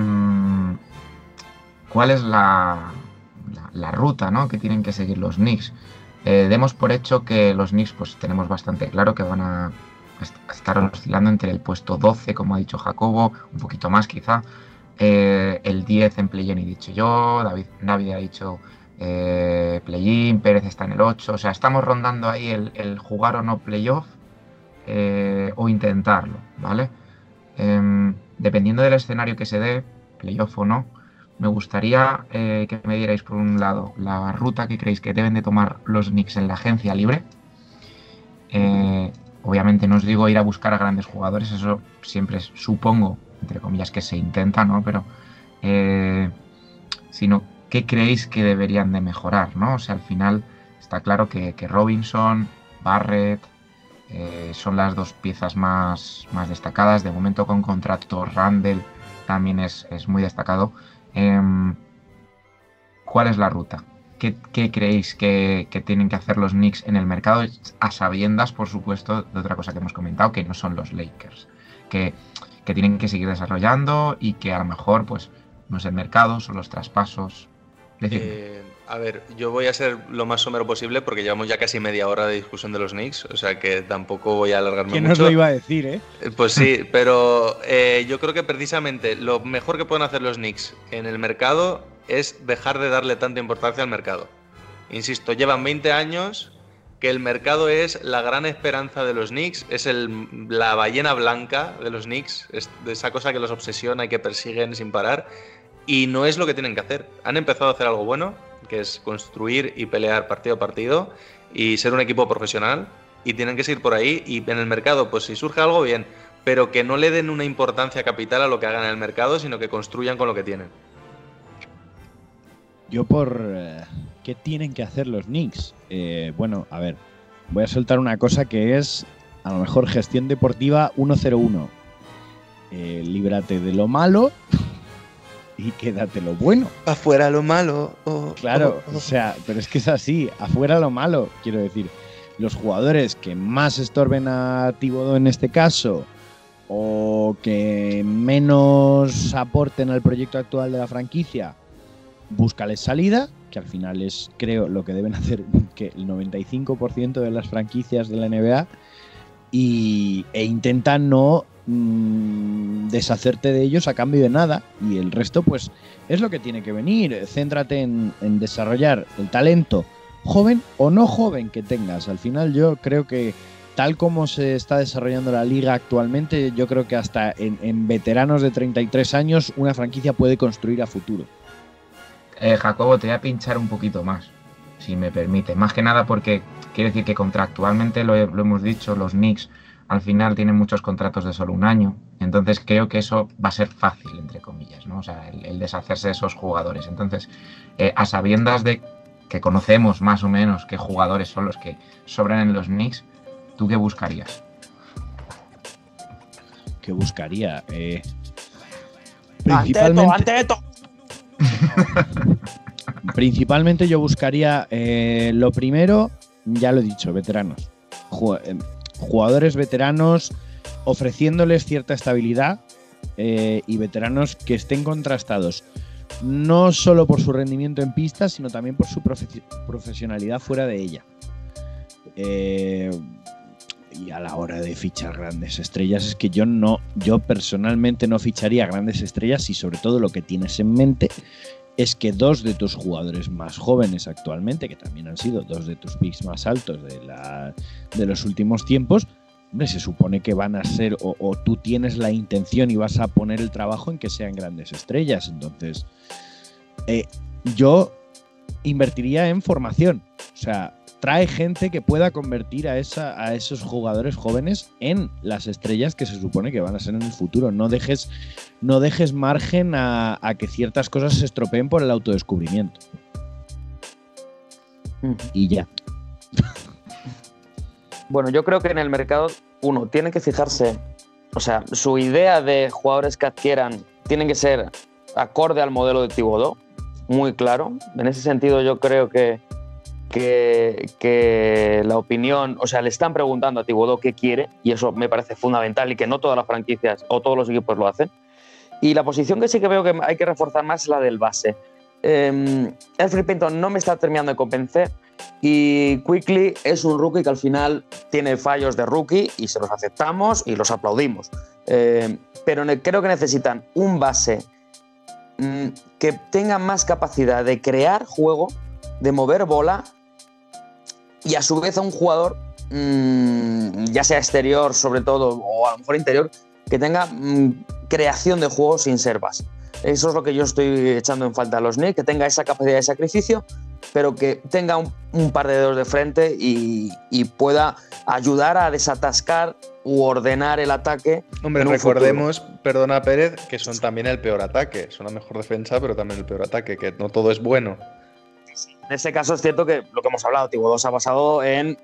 ¿cuál es la, ruta ¿no? que tienen que seguir los Knicks? Eh, demos por hecho que los Knicks pues tenemos bastante claro que van a estar oscilando entre el puesto 12, como ha dicho Jacobo, un poquito más quizá, eh, el 10 en play-in, he dicho yo, David, David ha dicho eh, play-in, Pérez está en el 8, o sea, estamos rondando ahí el jugar o no playoff eh, o intentarlo, ¿vale? Em, dependiendo del escenario que se dé, playoff o no, me gustaría eh, que me dierais por un lado la ruta que creéis que deben de tomar los Knicks en la agencia libre. Eh, obviamente no os digo ir a buscar a grandes jugadores, eso siempre supongo, entre comillas, que se intenta, ¿no? Pero, sino, ¿qué creéis que deberían de mejorar, ¿no? O sea, al final está claro que, que Robinson, Barrett, eh, son las dos piezas más, más destacadas. De momento con contrato Randall también es, es muy destacado. Eh, ¿Cuál es la ruta? ¿Qué, qué creéis que, que, tienen que hacer los Knicks en el mercado? A sabiendas, por supuesto, de otra cosa que hemos comentado, que no son los Lakers. Que, que tienen que seguir desarrollando y que a lo mejor, pues, no es el mercado, son los traspasos. Eh, a ver, yo voy a ser lo más somero posible porque llevamos ya casi media hora de discusión de los Knicks, o sea que tampoco voy a alargarme ¿Quién mucho. nos lo iba a decir, eh? Pues sí, pero eh, yo creo que precisamente lo mejor que pueden hacer los Knicks en el mercado es dejar de darle tanta importancia al mercado. Insisto, llevan 20 años que el mercado es la gran esperanza de los Knicks, es el, la ballena blanca de los Knicks, es de esa cosa que los obsesiona y que persiguen sin parar, y no es lo que tienen que hacer. Han empezado a hacer algo bueno, que es construir y pelear partido a partido y ser un equipo profesional, y tienen que seguir por ahí, y en el mercado, pues si surge algo, bien, pero que no le den una importancia capital a lo que hagan en el mercado, sino que construyan con lo que tienen. Yo por eh, qué tienen que hacer los Knicks. Eh, bueno, a ver, voy a soltar una cosa que es a lo mejor gestión deportiva 101. Eh, líbrate de lo malo y quédate lo bueno. Afuera lo malo. Oh, Claro, oh, oh. o sea, pero es que es así, afuera lo malo, quiero decir. Los jugadores que más estorben a Thibodeau en este caso o que menos aporten al proyecto actual de la franquicia, búscales salida, que al final es, creo, lo que deben hacer que el 95% de las franquicias de la NBA, y, e intenta no mm, deshacerte de ellos a cambio de nada, y el resto, pues, es lo que tiene que venir. Céntrate en, desarrollar el talento joven o no joven que tengas. Al final, yo creo que tal como se está desarrollando la liga actualmente, yo creo que hasta en, veteranos de 33 años una franquicia puede construir a futuro. Eh, Jacobo, te voy a pinchar un poquito más, si me permite. Más que nada porque quiero decir que contractualmente, lo, hemos dicho, los Knicks al final tienen muchos contratos de solo un año. Entonces creo que eso va a ser fácil, entre comillas, ¿no? O sea, el, el deshacerse de esos jugadores. Entonces, eh, a sabiendas de que conocemos más o menos qué jugadores son los que sobran en los Knicks, ¿tú qué buscarías? ¿Qué buscaría? Eh, anteto. Principalmente yo buscaría eh, lo primero, ya lo he dicho, veteranos. Jugadores veteranos ofreciéndoles cierta estabilidad eh, y veteranos que estén contrastados. No solo por su rendimiento en pista, sino también por su profe profesionalidad fuera de ella. Eh, y a la hora de fichar grandes estrellas es que yo no, yo personalmente no ficharía grandes estrellas y sobre todo lo que tienes en mente es que dos de tus jugadores más jóvenes actualmente, que también han sido dos de tus picks más altos de, la, de los últimos tiempos, hombre, se supone que van a ser, o, tú tienes la intención y vas a poner el trabajo en que sean grandes estrellas. Entonces, eh, yo invertiría en formación. O sea, trae gente que pueda convertir a, esa, a esos jugadores jóvenes en las estrellas que se supone que van a ser en el futuro. No dejes, no dejes margen a, a que ciertas cosas se estropeen por el autodescubrimiento. Mm. Y ya. Bueno, yo creo que en el mercado, uno, tiene que fijarse, o sea, su idea de jugadores que adquieran tienen que ser acorde al modelo de Tibodó, muy claro. En ese sentido, yo creo que, que, que la opinión, o sea, le están preguntando a Tibodó qué quiere, y eso me parece fundamental y que no todas las franquicias o todos los equipos lo hacen. Y la posición que sí que veo que hay que reforzar más es la del base. Eh, Alfred Payton no me está terminando de convencer y Quickly es un rookie que al final tiene fallos de rookie y se los aceptamos y los aplaudimos. Eh, pero creo que necesitan un base mm, que tenga más capacidad de crear juego, de mover bola y a su vez a un jugador, mm, ya sea exterior sobre todo o a lo mejor interior, que tenga mm, creación de juego sin ser base. Eso es lo que yo estoy echando en falta a los Knicks, que tenga esa capacidad de sacrificio, pero que tenga un, un par de dedos de frente y, y pueda ayudar a desatascar u ordenar el ataque. Hombre, recordemos, perdona Pérez, que son también el peor ataque. Son la mejor defensa, pero también el peor ataque, que no todo es bueno. En ese caso es cierto que lo que hemos hablado, Tibodó se ha basado en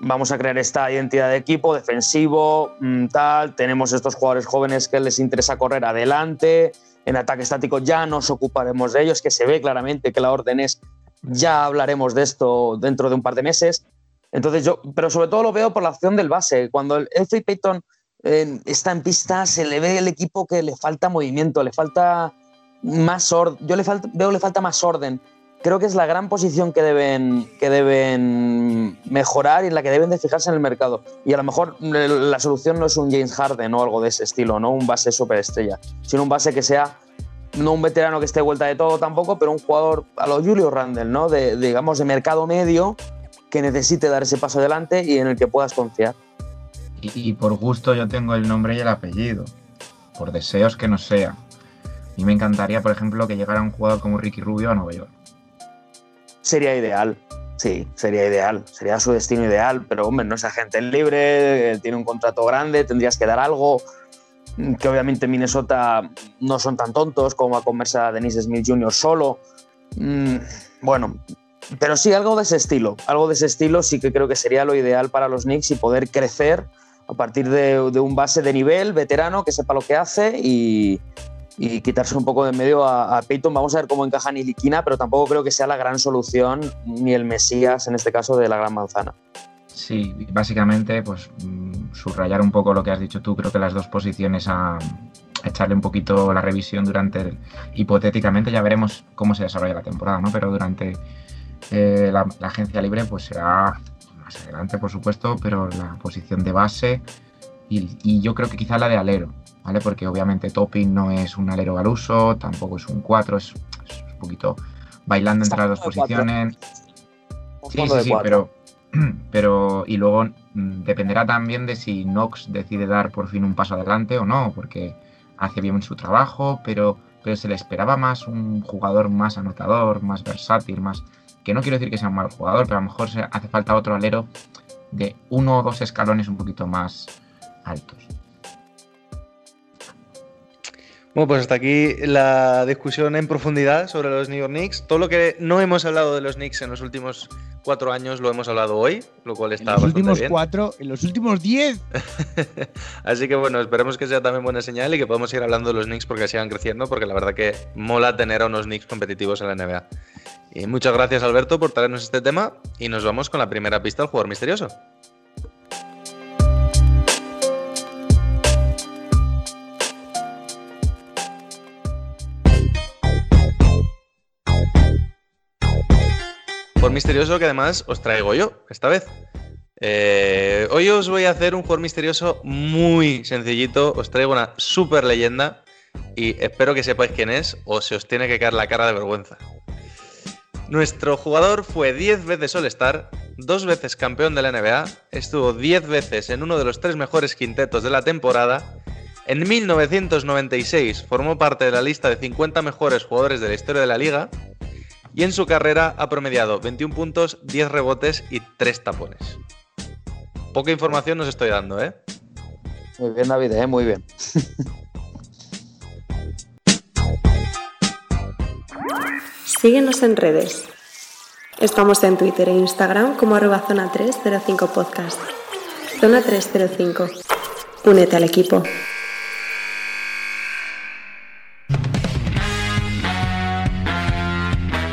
vamos a crear esta identidad de equipo defensivo, mm, tal, tenemos estos jugadores jóvenes que les interesa correr adelante, en ataque estático ya nos ocuparemos de ellos, que se ve claramente que la orden es ya hablaremos de esto dentro de un par de meses. Entonces yo, pero sobre todo lo veo por la acción del base. Cuando el Elfrid Payton eh, está en pista, se le ve el equipo que le falta movimiento, le falta más orden. Yo le falta, veo le falta más orden. Creo que es la gran posición que deben, que deben mejorar y en la que deben de fijarse en el mercado. Y a lo mejor eh, la solución no es un James Harden o algo de ese estilo, no un base superestrella, sino un base que sea no un veterano que esté vuelta de todo tampoco, pero un jugador a lo Julio Randle, ¿no? De, digamos, de mercado medio que necesite dar ese paso adelante y en el que puedas confiar. Y, y por gusto yo tengo el nombre y el apellido. Por deseos que no sea. Y me encantaría, por ejemplo, que llegara un jugador como Ricky Rubio a Nueva York. Sería ideal, sí, sería ideal, sería su destino ideal, pero hombre, no es agente libre, eh, tiene un contrato grande, tendrías que dar algo mm, que obviamente en Minnesota no son tan tontos como a comerse a Dennis Smith Jr. solo. Mm, bueno, pero sí, algo de ese estilo. Algo de ese estilo sí que creo que sería lo ideal para los Knicks y poder crecer a partir de un base de nivel, veterano, que sepa lo que hace y, y quitarse un poco de en medio a, a Peyton. Vamos a ver cómo encaja Niliquina, pero tampoco creo que sea la gran solución ni el Mesías, en este caso, de la Gran Manzana. Sí, básicamente, pues mm, subrayar un poco lo que has dicho tú. Creo que las dos posiciones a, echarle un poquito la revisión durante, hipotéticamente, ya veremos cómo se desarrolla la temporada, ¿no? Pero durante eh, la, agencia libre, pues será más adelante, por supuesto, pero la posición de base y yo creo que quizá la de alero, ¿vale? Porque obviamente Topping no es un alero al uso, tampoco es un 4, es, es un poquito bailando entre las dos posiciones. Sí, sí, sí, pero, pero y luego mm, dependerá también de si Knox decide dar por fin un paso adelante o no, porque hace bien su trabajo, pero, pero se le esperaba más un jugador más anotador, más versátil, más que no quiero decir que sea un mal jugador, pero a lo mejor se hace falta otro alero de uno o dos escalones un poquito más altos. Bueno, pues hasta aquí la discusión en profundidad sobre los New York Knicks. Todo lo que no hemos hablado de los Knicks en los últimos cuatro años lo hemos hablado hoy, lo cual En está los bastante últimos bien. cuatro, en los últimos diez. Así que bueno, esperemos que sea también buena señal y que podamos ir hablando de los Knicks porque sigan creciendo, porque la verdad que mola tener a unos Knicks competitivos en la NBA. Y muchas gracias Alberto por traernos este tema y nos vamos con la primera pista del jugador misterioso. Jugador misterioso que además os traigo yo esta vez. Eh, hoy os voy a hacer un jugador misterioso muy sencillito. Os traigo una super leyenda y espero que sepáis quién es o se os tiene que caer la cara de vergüenza. Nuestro jugador fue 10 veces All-Star, dos veces campeón de la NBA, estuvo 10 veces en uno de los tres mejores quintetos de la temporada. En 1996 formó parte de la lista de 50 mejores jugadores de la historia de la liga. Y en su carrera ha promediado 21 puntos, 10 rebotes y 3 tapones. Poca información nos estoy dando, ¿eh? Muy bien, David, ¿eh? muy bien. Síguenos en redes. Estamos en Twitter e Instagram como arroba zona 305 podcast. Zona 305. Únete al equipo.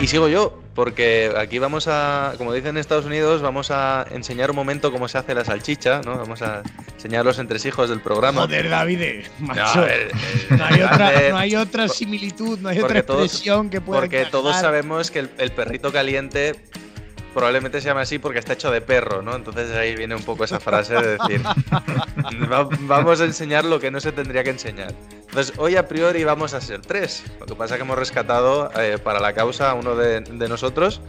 Y sigo yo, porque aquí vamos a, como dicen en Estados Unidos, vamos a enseñar un momento cómo se hace la salchicha, ¿no? Vamos a enseñar los entresijos del programa. Joder, David, No, macho. el- el- No hay, otra, no hay otra similitud, no hay otra todos- expresión que pueda Porque todos sabemos que el, el perrito caliente probablemente se llama así porque está hecho de perro, ¿no? Entonces ahí viene un poco esa frase de decir, "Va- vamos a enseñar lo que no se tendría que enseñar. Entonces hoy a priori vamos a ser tres. Lo que pasa es que hemos rescatado eh, para la causa a uno de, de nosotros.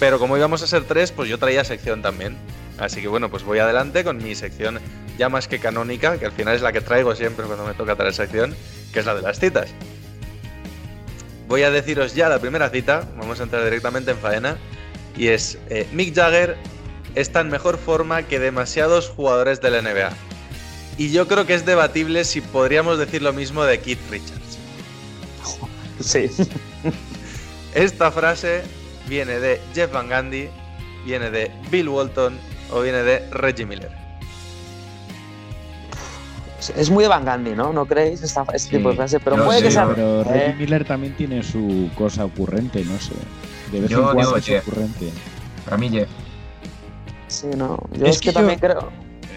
Pero como íbamos a ser tres, pues yo traía sección también. Así que bueno, pues voy adelante con mi sección ya más que canónica, que al final es la que traigo siempre cuando me toca traer sección, que es la de las citas. Voy a deciros ya la primera cita, vamos a entrar directamente en faena, y es eh, Mick Jagger está en mejor forma que demasiados jugadores de la NBA. Y yo creo que es debatible si podríamos decir lo mismo de Keith Richards. Sí. Esta frase viene de Jeff Van Gundy, viene de Bill Walton o viene de Reggie Miller. Es muy de Van Gandhi, ¿no? ¿No creéis esta, este Sí. tipo de frase? Pero No, puede sí, que sea. Pero Reggie eh, Miller también tiene su cosa ocurrente, no sé. De vez Yo en cuando digo es Jeff. ocurrente. Para mí, Jeff. sí, no. Yo Es es, que que, yo- también creo.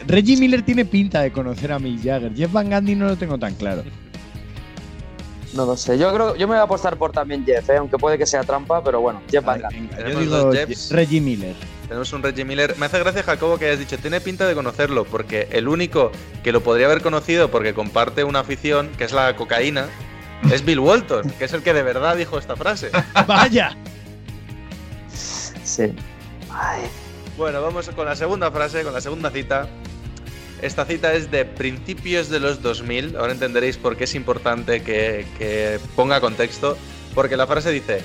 Reggie Miller tiene pinta de conocer a Mick Jagger. Jeff Van Gundy no lo tengo tan claro. No lo sé. Yo creo. Yo me voy a apostar por también Jeff, ¿eh? aunque puede que sea trampa, pero bueno, Jeff Van yo digo Jeffs. Reggie Miller. Tenemos un Reggie Miller. Me hace gracia, Jacobo, que hayas dicho, tiene pinta de conocerlo, porque el único que lo podría haber conocido porque comparte una afición, que es la cocaína, es Bill Walton, que es el que de verdad dijo esta frase. ¡Vaya! Ay, Bueno, vamos con la segunda frase, con la segunda cita. Esta cita es de principios de los 2000. Ahora entenderéis por qué es importante que, que ponga contexto. Porque la frase dice: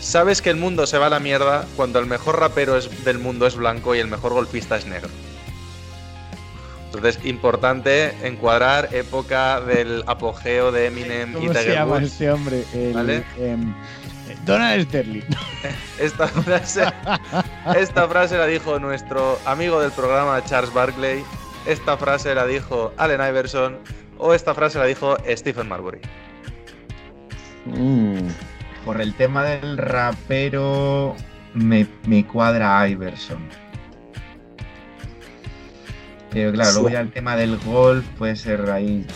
Sabes que el mundo se va a la mierda cuando el mejor rapero es- del mundo es blanco y el mejor golfista es negro. Entonces, importante encuadrar época del apogeo de Eminem y ¿Cómo se Tiger llama Woods. este hombre? El, ¿Vale? eh, Donald Sterling. Esta frase, esta frase la dijo nuestro amigo del programa Charles Barkley. Esta frase la dijo Allen Iverson. O esta frase la dijo Stephen Marbury. mm, Por el tema del rapero, me, me cuadra Iverson. Pero claro, luego ya el tema del golf puede ser ahí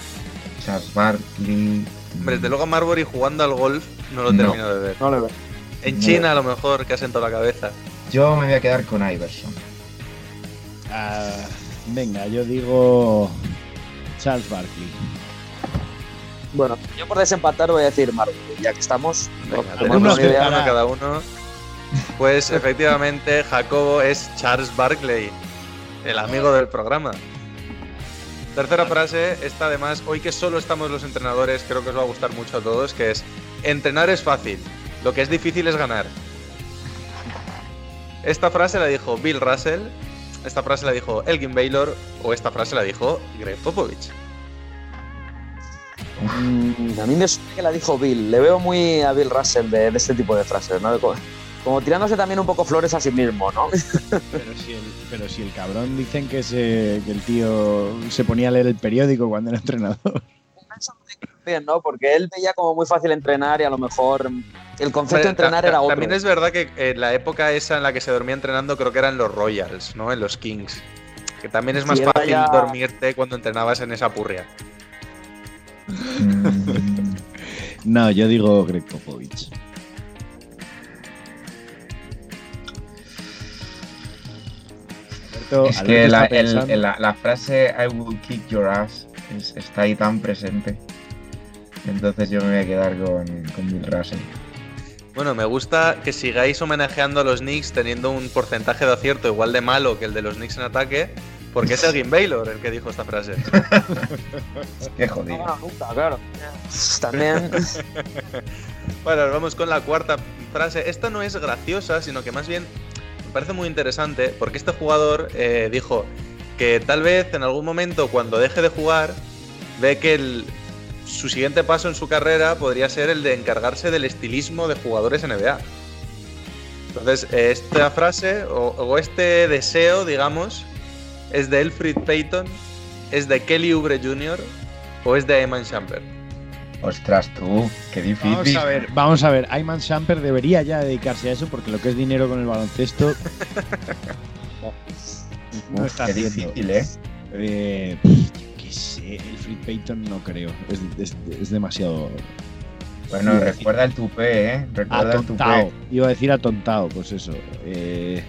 Charles Barkley. Hombre, desde luego Marbury jugando al golf no lo No. termino de ver. no veo. En No. China a lo mejor que ha sentado la cabeza. Yo me voy a quedar con Iverson. Ah, venga, yo digo Charles Barkley. Bueno, yo por desempatar voy a decir Marvel, ya que estamos. Venga, tenemos ni idea. cada uno. Pues efectivamente Jacobo es Charles Barkley, el amigo del programa. Tercera frase, esta además, hoy que solo estamos los entrenadores, creo que os va a gustar mucho a todos, que es, entrenar es fácil, lo que es difícil es ganar. Esta frase la dijo Bill Russell, esta frase la dijo Elgin Baylor o esta frase la dijo Greg Popovich. Mm, a mí me suena que la dijo Bill. Le veo muy a Bill Russell de, de este tipo de frases, ¿no? Como, como tirándose también un poco flores a sí mismo, ¿no? Pero si el, pero si el cabrón dicen que, se, que el tío se ponía a leer el periódico cuando era entrenador. Bien, ¿no? Porque él veía como muy fácil entrenar y a lo mejor el concepto de entrenar era otro. También es verdad que en la época esa en la que se dormía entrenando creo que eran los Royals, ¿no? En los Kings. Que también es más Sí, fácil ya- dormirte cuando entrenabas en esa purria. No, yo digo Greg Popovich. Alberto- es que la, el- pensando- el- la- la frase I will kick your ass es- está ahí tan presente. Entonces yo me voy a quedar con, con Bill Russell. Bueno, me gusta que sigáis homenajeando a los Knicks teniendo un porcentaje de acierto igual de malo que el de los Knicks en ataque, porque es Elgin Baylor el que dijo esta frase. Qué jodido. Nunca, claro. También. Bueno, vamos con la cuarta frase. Esta no es graciosa, sino que más bien parece muy interesante, porque este jugador eh, dijo que tal vez en algún momento cuando deje de jugar, ve que el- su siguiente paso en su carrera podría ser el de encargarse del estilismo de jugadores NBA. Entonces, esta frase o, este deseo, digamos, es de Elfrid Payton, es de Kelly Oubre Jr. o es de Eman Shumpert. Ostras, tú, qué difícil. Vamos a ver, vamos a ver. Ayman Samper debería ya dedicarse a eso porque lo que es dinero con el baloncesto. no Uf, está qué haciendo. difícil, ¿eh? Eh, yo qué sé, el Free Payton no creo. Es, es- es demasiado Bueno, recuerda el tupé, ¿eh? Recuerda el tupé. Iba a decir atontado, pues eso. Eh,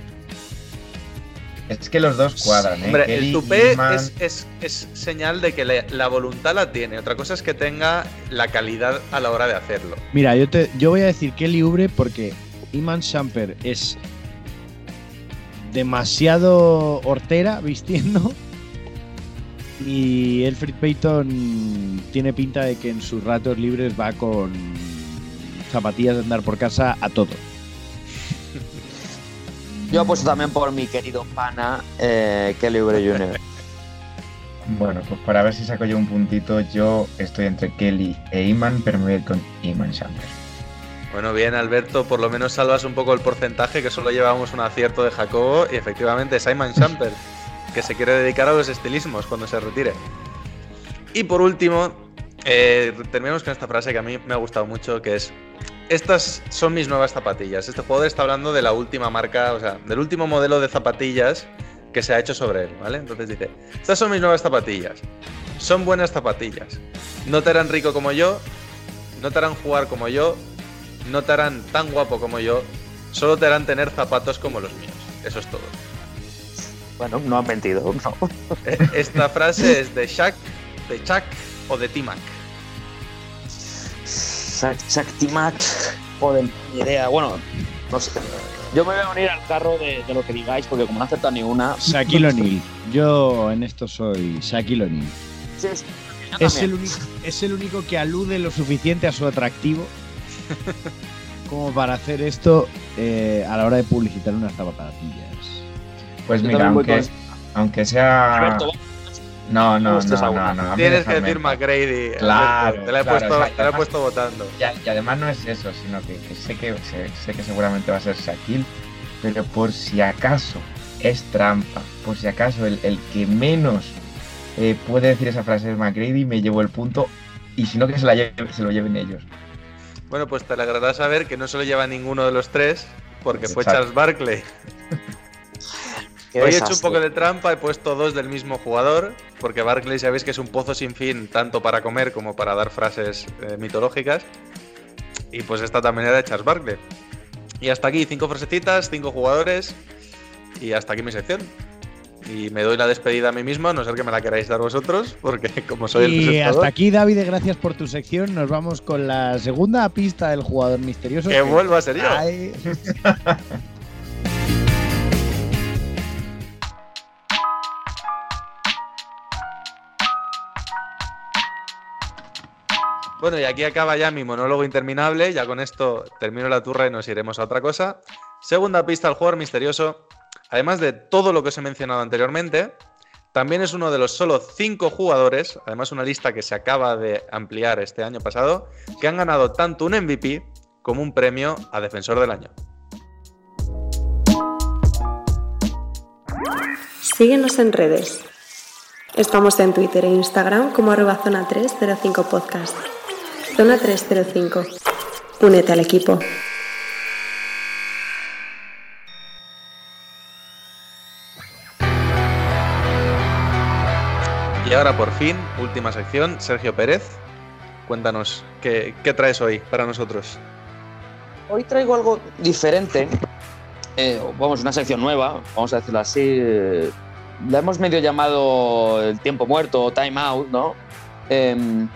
Es que los dos cuadran, ¿eh? Hombre, Kelly el tupé es, es- es señal de que le- la voluntad la tiene. Otra cosa es que tenga la calidad a la hora de hacerlo. mira, yo, te, yo voy a decir Kelly Oubre porque Iman Samper es demasiado hortera vistiendo. Y Elfrid Payton tiene pinta de que en sus ratos libres va con zapatillas de andar por casa a todo. Yo apuesto también por mi querido pana eh, Kelly Oubre Jr. Bueno, pues para ver si saco yo un puntito, yo estoy entre Kelly e Iman, pero me voy a ir con Iman Chamber. Bueno, bien, Alberto, por lo menos salvas un poco el porcentaje, que solo llevamos un acierto de Jacobo. Y efectivamente, Simon Shumpert, que se quiere dedicar a los estilismos cuando se retire. Y por último, eh, terminamos con esta frase que a mí me ha gustado mucho, que es... Estas son mis nuevas zapatillas. Este jugador está hablando de la última marca, o sea, del último modelo de zapatillas que se ha hecho sobre él, ¿vale? Entonces dice, estas son mis nuevas zapatillas. Son buenas zapatillas. No te harán rico como yo, no te harán jugar como yo, no te harán tan guapo como yo, solo te harán tener zapatos como los míos. Eso es todo. Bueno, no han mentido. no. Eh, Esta frase es de Shaq, de Chuck o de T-Mac. Shak- Shaktimac. Joder, ni idea. Bueno, no sé. Yo me voy a unir al carro de, de lo que digáis, porque como no he aceptado ni una. Shaquille O'Neal. Yo en esto soy Shaquille O'Neal. Sí, sí, yo Es el, único, es el único que alude lo suficiente a su atractivo como para hacer esto eh, a la hora de publicitar unas zapatillas. Pues Yo mira, aunque, aunque sea. Alberto, No, no, no, no, no. Tienes que decir. McGrady. Claro, Alberto. Te la he, claro, puesto, te la he puesto votando. Y, y además no es eso, sino que, que sé que sé, sé que seguramente va a ser Shaquille, pero por si acaso es trampa, por si acaso el, el que menos eh, puede decir esa frase es McGrady, me llevo el punto, y si no que se, la lleve- se lo lleven ellos. Bueno, pues te alegrará saber que no se lo lleva ninguno de los tres, porque fue Exacto. Charles Barkley. Qué Hoy he hecho un poco de trampa, he puesto dos del mismo jugador, porque Barkley sabéis que es un pozo sin fin, tanto para comer como para dar frases eh, mitológicas. Y pues esta también era de Charles Barkley. Y hasta aquí, cinco frasecitas, cinco jugadores, y hasta aquí mi sección. Y me doy la despedida a mí mismo, a no ser que me la queráis dar vosotros, porque como soy el Y presentador, hasta aquí, David, gracias por tu sección. Nos vamos con la segunda pista del jugador misterioso. que vuelva a ser yo. Bueno, y aquí acaba ya mi monólogo interminable. Ya con esto termino la turra y nos iremos a otra cosa. Segunda pista al jugador misterioso. Además de todo lo que os he mencionado anteriormente, también es uno de los solo cinco jugadores, además una lista que se acaba de ampliar este año pasado, que han ganado tanto un MVP como un premio a Defensor del Año. Síguenos en redes. Estamos en Twitter e Instagram como arroba zona 305 podcast. Zona 305. Únete al equipo. Y ahora por fin, última sección, Sergio Pérez. Cuéntanos, ¿qué, qué traes hoy para nosotros? Hoy traigo algo diferente. Eh, vamos, una sección nueva, vamos a decirlo así. eh, La hemos medio llamado el tiempo muerto o time out, ¿no? Em,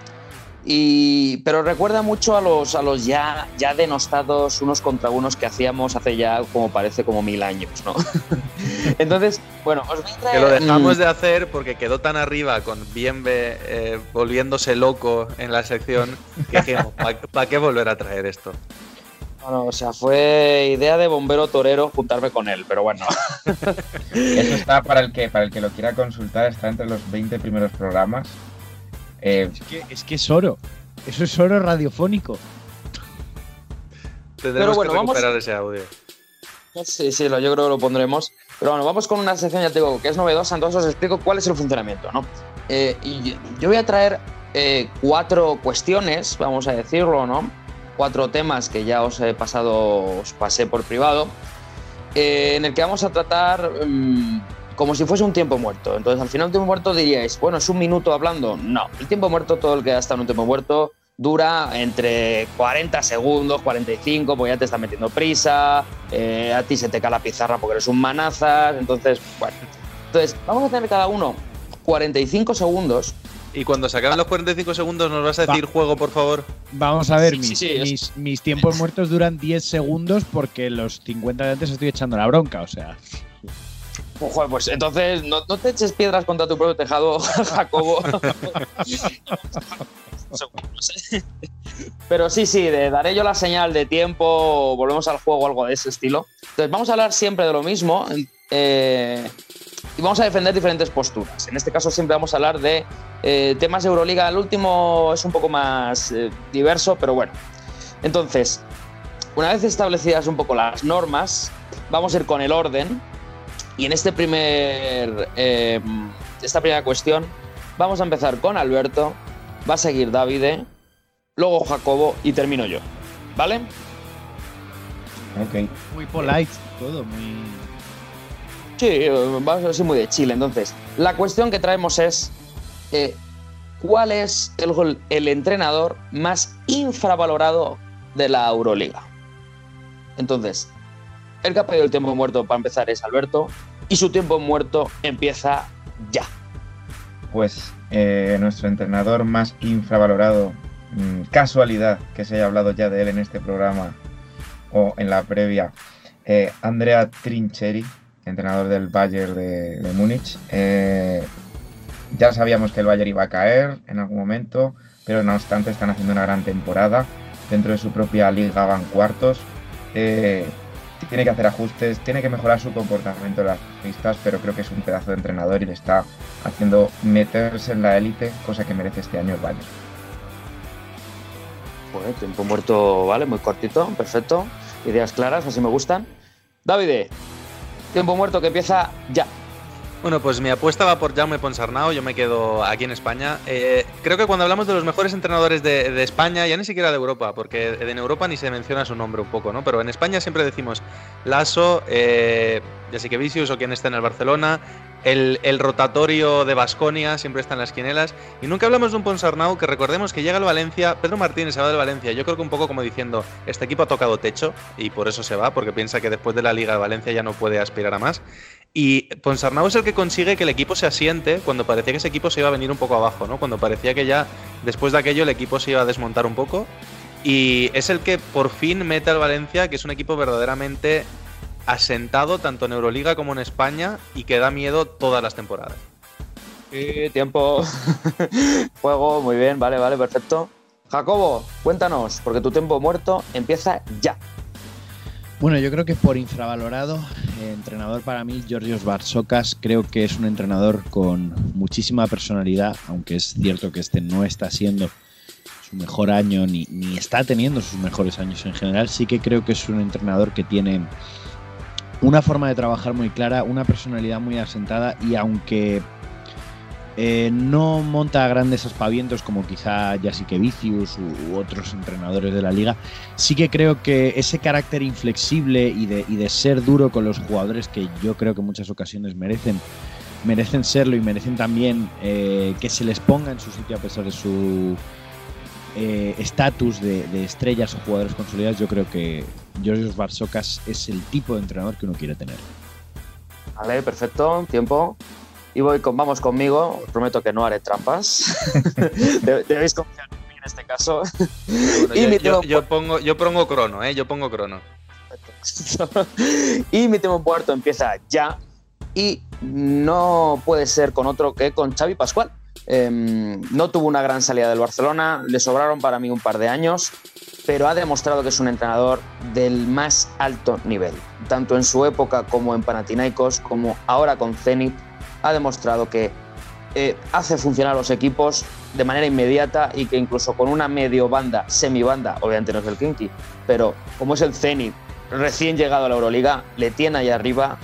Y, pero recuerda mucho a los, a los ya, ya denostados unos contra unos que hacíamos hace ya, como parece, como mil años, ¿no? Entonces, bueno, os voy a traer, Que lo dejamos mm, de hacer porque quedó tan arriba con Bienve eh, volviéndose loco en la sección que dijimos, ¿para qué volver a traer esto? bueno, o sea, fue idea de bombero torero juntarme con él, pero bueno. Eso está para el que para el que lo quiera consultar, está entre los 20 primeros programas. Eh, Es que, es que es oro. Eso es oro radiofónico. Tendremos bueno, que vamos- recuperar ese audio. Sí, sí, lo, yo creo que lo pondremos. Pero bueno, vamos con una sección, ya te digo, que es novedosa, entonces os explico cuál es el funcionamiento, ¿no? Eh, y yo voy a traer eh, cuatro cuestiones, vamos a decirlo, ¿no? Cuatro temas que ya os he pasado, os pasé por privado, eh, en el que vamos a tratar mm, como si fuese un tiempo muerto. Entonces, al final, un tiempo muerto diríais, bueno, ¿es un minuto hablando? No, el tiempo muerto, todo el que ha estado en un tiempo muerto, dura entre 40 segundos, 45, porque ya te está metiendo prisa, eh, a ti se te cae la pizarra porque eres un manazas, entonces, bueno. Entonces, vamos a tener cada uno 45 segundos. Y cuando se acaben los 45 segundos, ¿nos vas a decir juego, por favor? Vamos a ver, Sí, mis, sí, mis, mis tiempos muertos duran 10 segundos porque los 50 de antes estoy echando la bronca, o sea. Ojo, pues entonces no, no te eches piedras contra tu propio tejado, Jacobo. Pero sí, sí, de- daré yo la señal de tiempo, volvemos al juego, algo de ese estilo. Entonces vamos a hablar siempre de lo mismo eh, y vamos a defender diferentes posturas. En este caso siempre vamos a hablar de eh, temas de Euroliga. El último es un poco más eh, diverso, pero bueno. Entonces, una vez establecidas un poco las normas, vamos a ir con el orden. Y en este primer, eh, esta primera cuestión, vamos a empezar con Alberto, va a seguir Davide, luego Jacobo y termino yo. ¿Vale? ok. Muy polite, todo, muy. Sí, vamos a ser muy de Chile. Entonces, la cuestión que traemos es: eh, ¿cuál es el, el entrenador más infravalorado de la Euroliga? Entonces, el que ha pedido el tiempo muerto para empezar es Alberto, y su tiempo muerto empieza ya. Pues eh, nuestro entrenador más infravalorado, mm, casualidad que se haya hablado ya de él en este programa o en la previa, eh, Andrea Trincheri, entrenador del Bayern de, Múnich. Eh, ya sabíamos que el Bayern iba a caer en algún momento, pero no obstante están haciendo una gran temporada. Dentro de su propia liga van cuartos. Tiene que hacer ajustes, tiene que mejorar su comportamiento en las pistas, pero creo que es un pedazo de entrenador y le está haciendo meterse en la élite, cosa que merece este año el Bayern. Bueno, tiempo muerto, vale, muy cortito, perfecto. Ideas claras, así me gustan. Davide, tiempo muerto que empieza ya. Bueno, pues mi apuesta va por Jaume Ponsarnau, yo me quedo aquí en España. Eh, creo que cuando hablamos de los mejores entrenadores de, España, ya ni siquiera de Europa, porque en Europa ni se menciona su nombre un poco, ¿no? Pero en España siempre decimos Lasso, eh, Vicius o quien está en el Barcelona, el, rotatorio de Basconia siempre está en las quinelas, y nunca hablamos de un Ponsarnau que recordemos que llega al Valencia, Pedro Martínez se va del Valencia, yo creo que un poco como diciendo, este equipo ha tocado techo y por eso se va, porque piensa que después de la Liga de Valencia ya no puede aspirar a más. Y Ponsarnau es el que consigue que el equipo se asiente cuando parecía que ese equipo se iba a venir un poco abajo, ¿no? Cuando parecía que ya después de aquello el equipo se iba a desmontar un poco. Y es el que por fin mete al Valencia, que es un equipo verdaderamente asentado tanto en Euroliga como en España y que da miedo todas las temporadas. Sí, tiempo. Juego, muy bien, vale, vale, perfecto. Jacobo, cuéntanos, porque tu tiempo muerto empieza ya. Bueno, yo creo que por infravalorado, eh, entrenador para mí, Georgios Barsokas, creo que es un entrenador con muchísima personalidad, aunque es cierto que este no está siendo su mejor año ni, ni está teniendo sus mejores años en general. Sí que creo que es un entrenador que tiene una forma de trabajar muy clara, una personalidad muy asentada y aunque eh, no monta grandes aspavientos como quizá Jasikevicius u, u otros entrenadores de la liga, sí que creo que ese carácter inflexible y de, y de ser duro con los jugadores que yo creo que en muchas ocasiones merecen, merecen serlo y merecen también eh, que se les ponga en su sitio a pesar de su eh, estatus de, de estrellas o jugadores consolidados, yo creo que Georgios Barsokas es el tipo de entrenador que uno quiere tener. Vale, perfecto, tiempo. Y voy con, vamos conmigo, os prometo que no haré trampas. De- Debéis confiar en mí, en este caso. Bueno, Y yo, pongo, yo pongo crono, ¿eh? Yo pongo crono. y mi tiempo muerto empieza ya. Y no puede ser con otro que con Xavi Pascual. Em, no tuvo una gran salida del Barcelona, le sobraron para mí un par de años, pero ha demostrado que es un entrenador del más alto nivel. Tanto en su época como en Panathinaikos, como ahora con Zenit, ha demostrado que eh, hace funcionar los equipos de manera inmediata y que incluso con una medio banda, semibanda, obviamente no es el Kinky, pero como es el Zenit, recién llegado a la Euroliga, le tiene ahí arriba,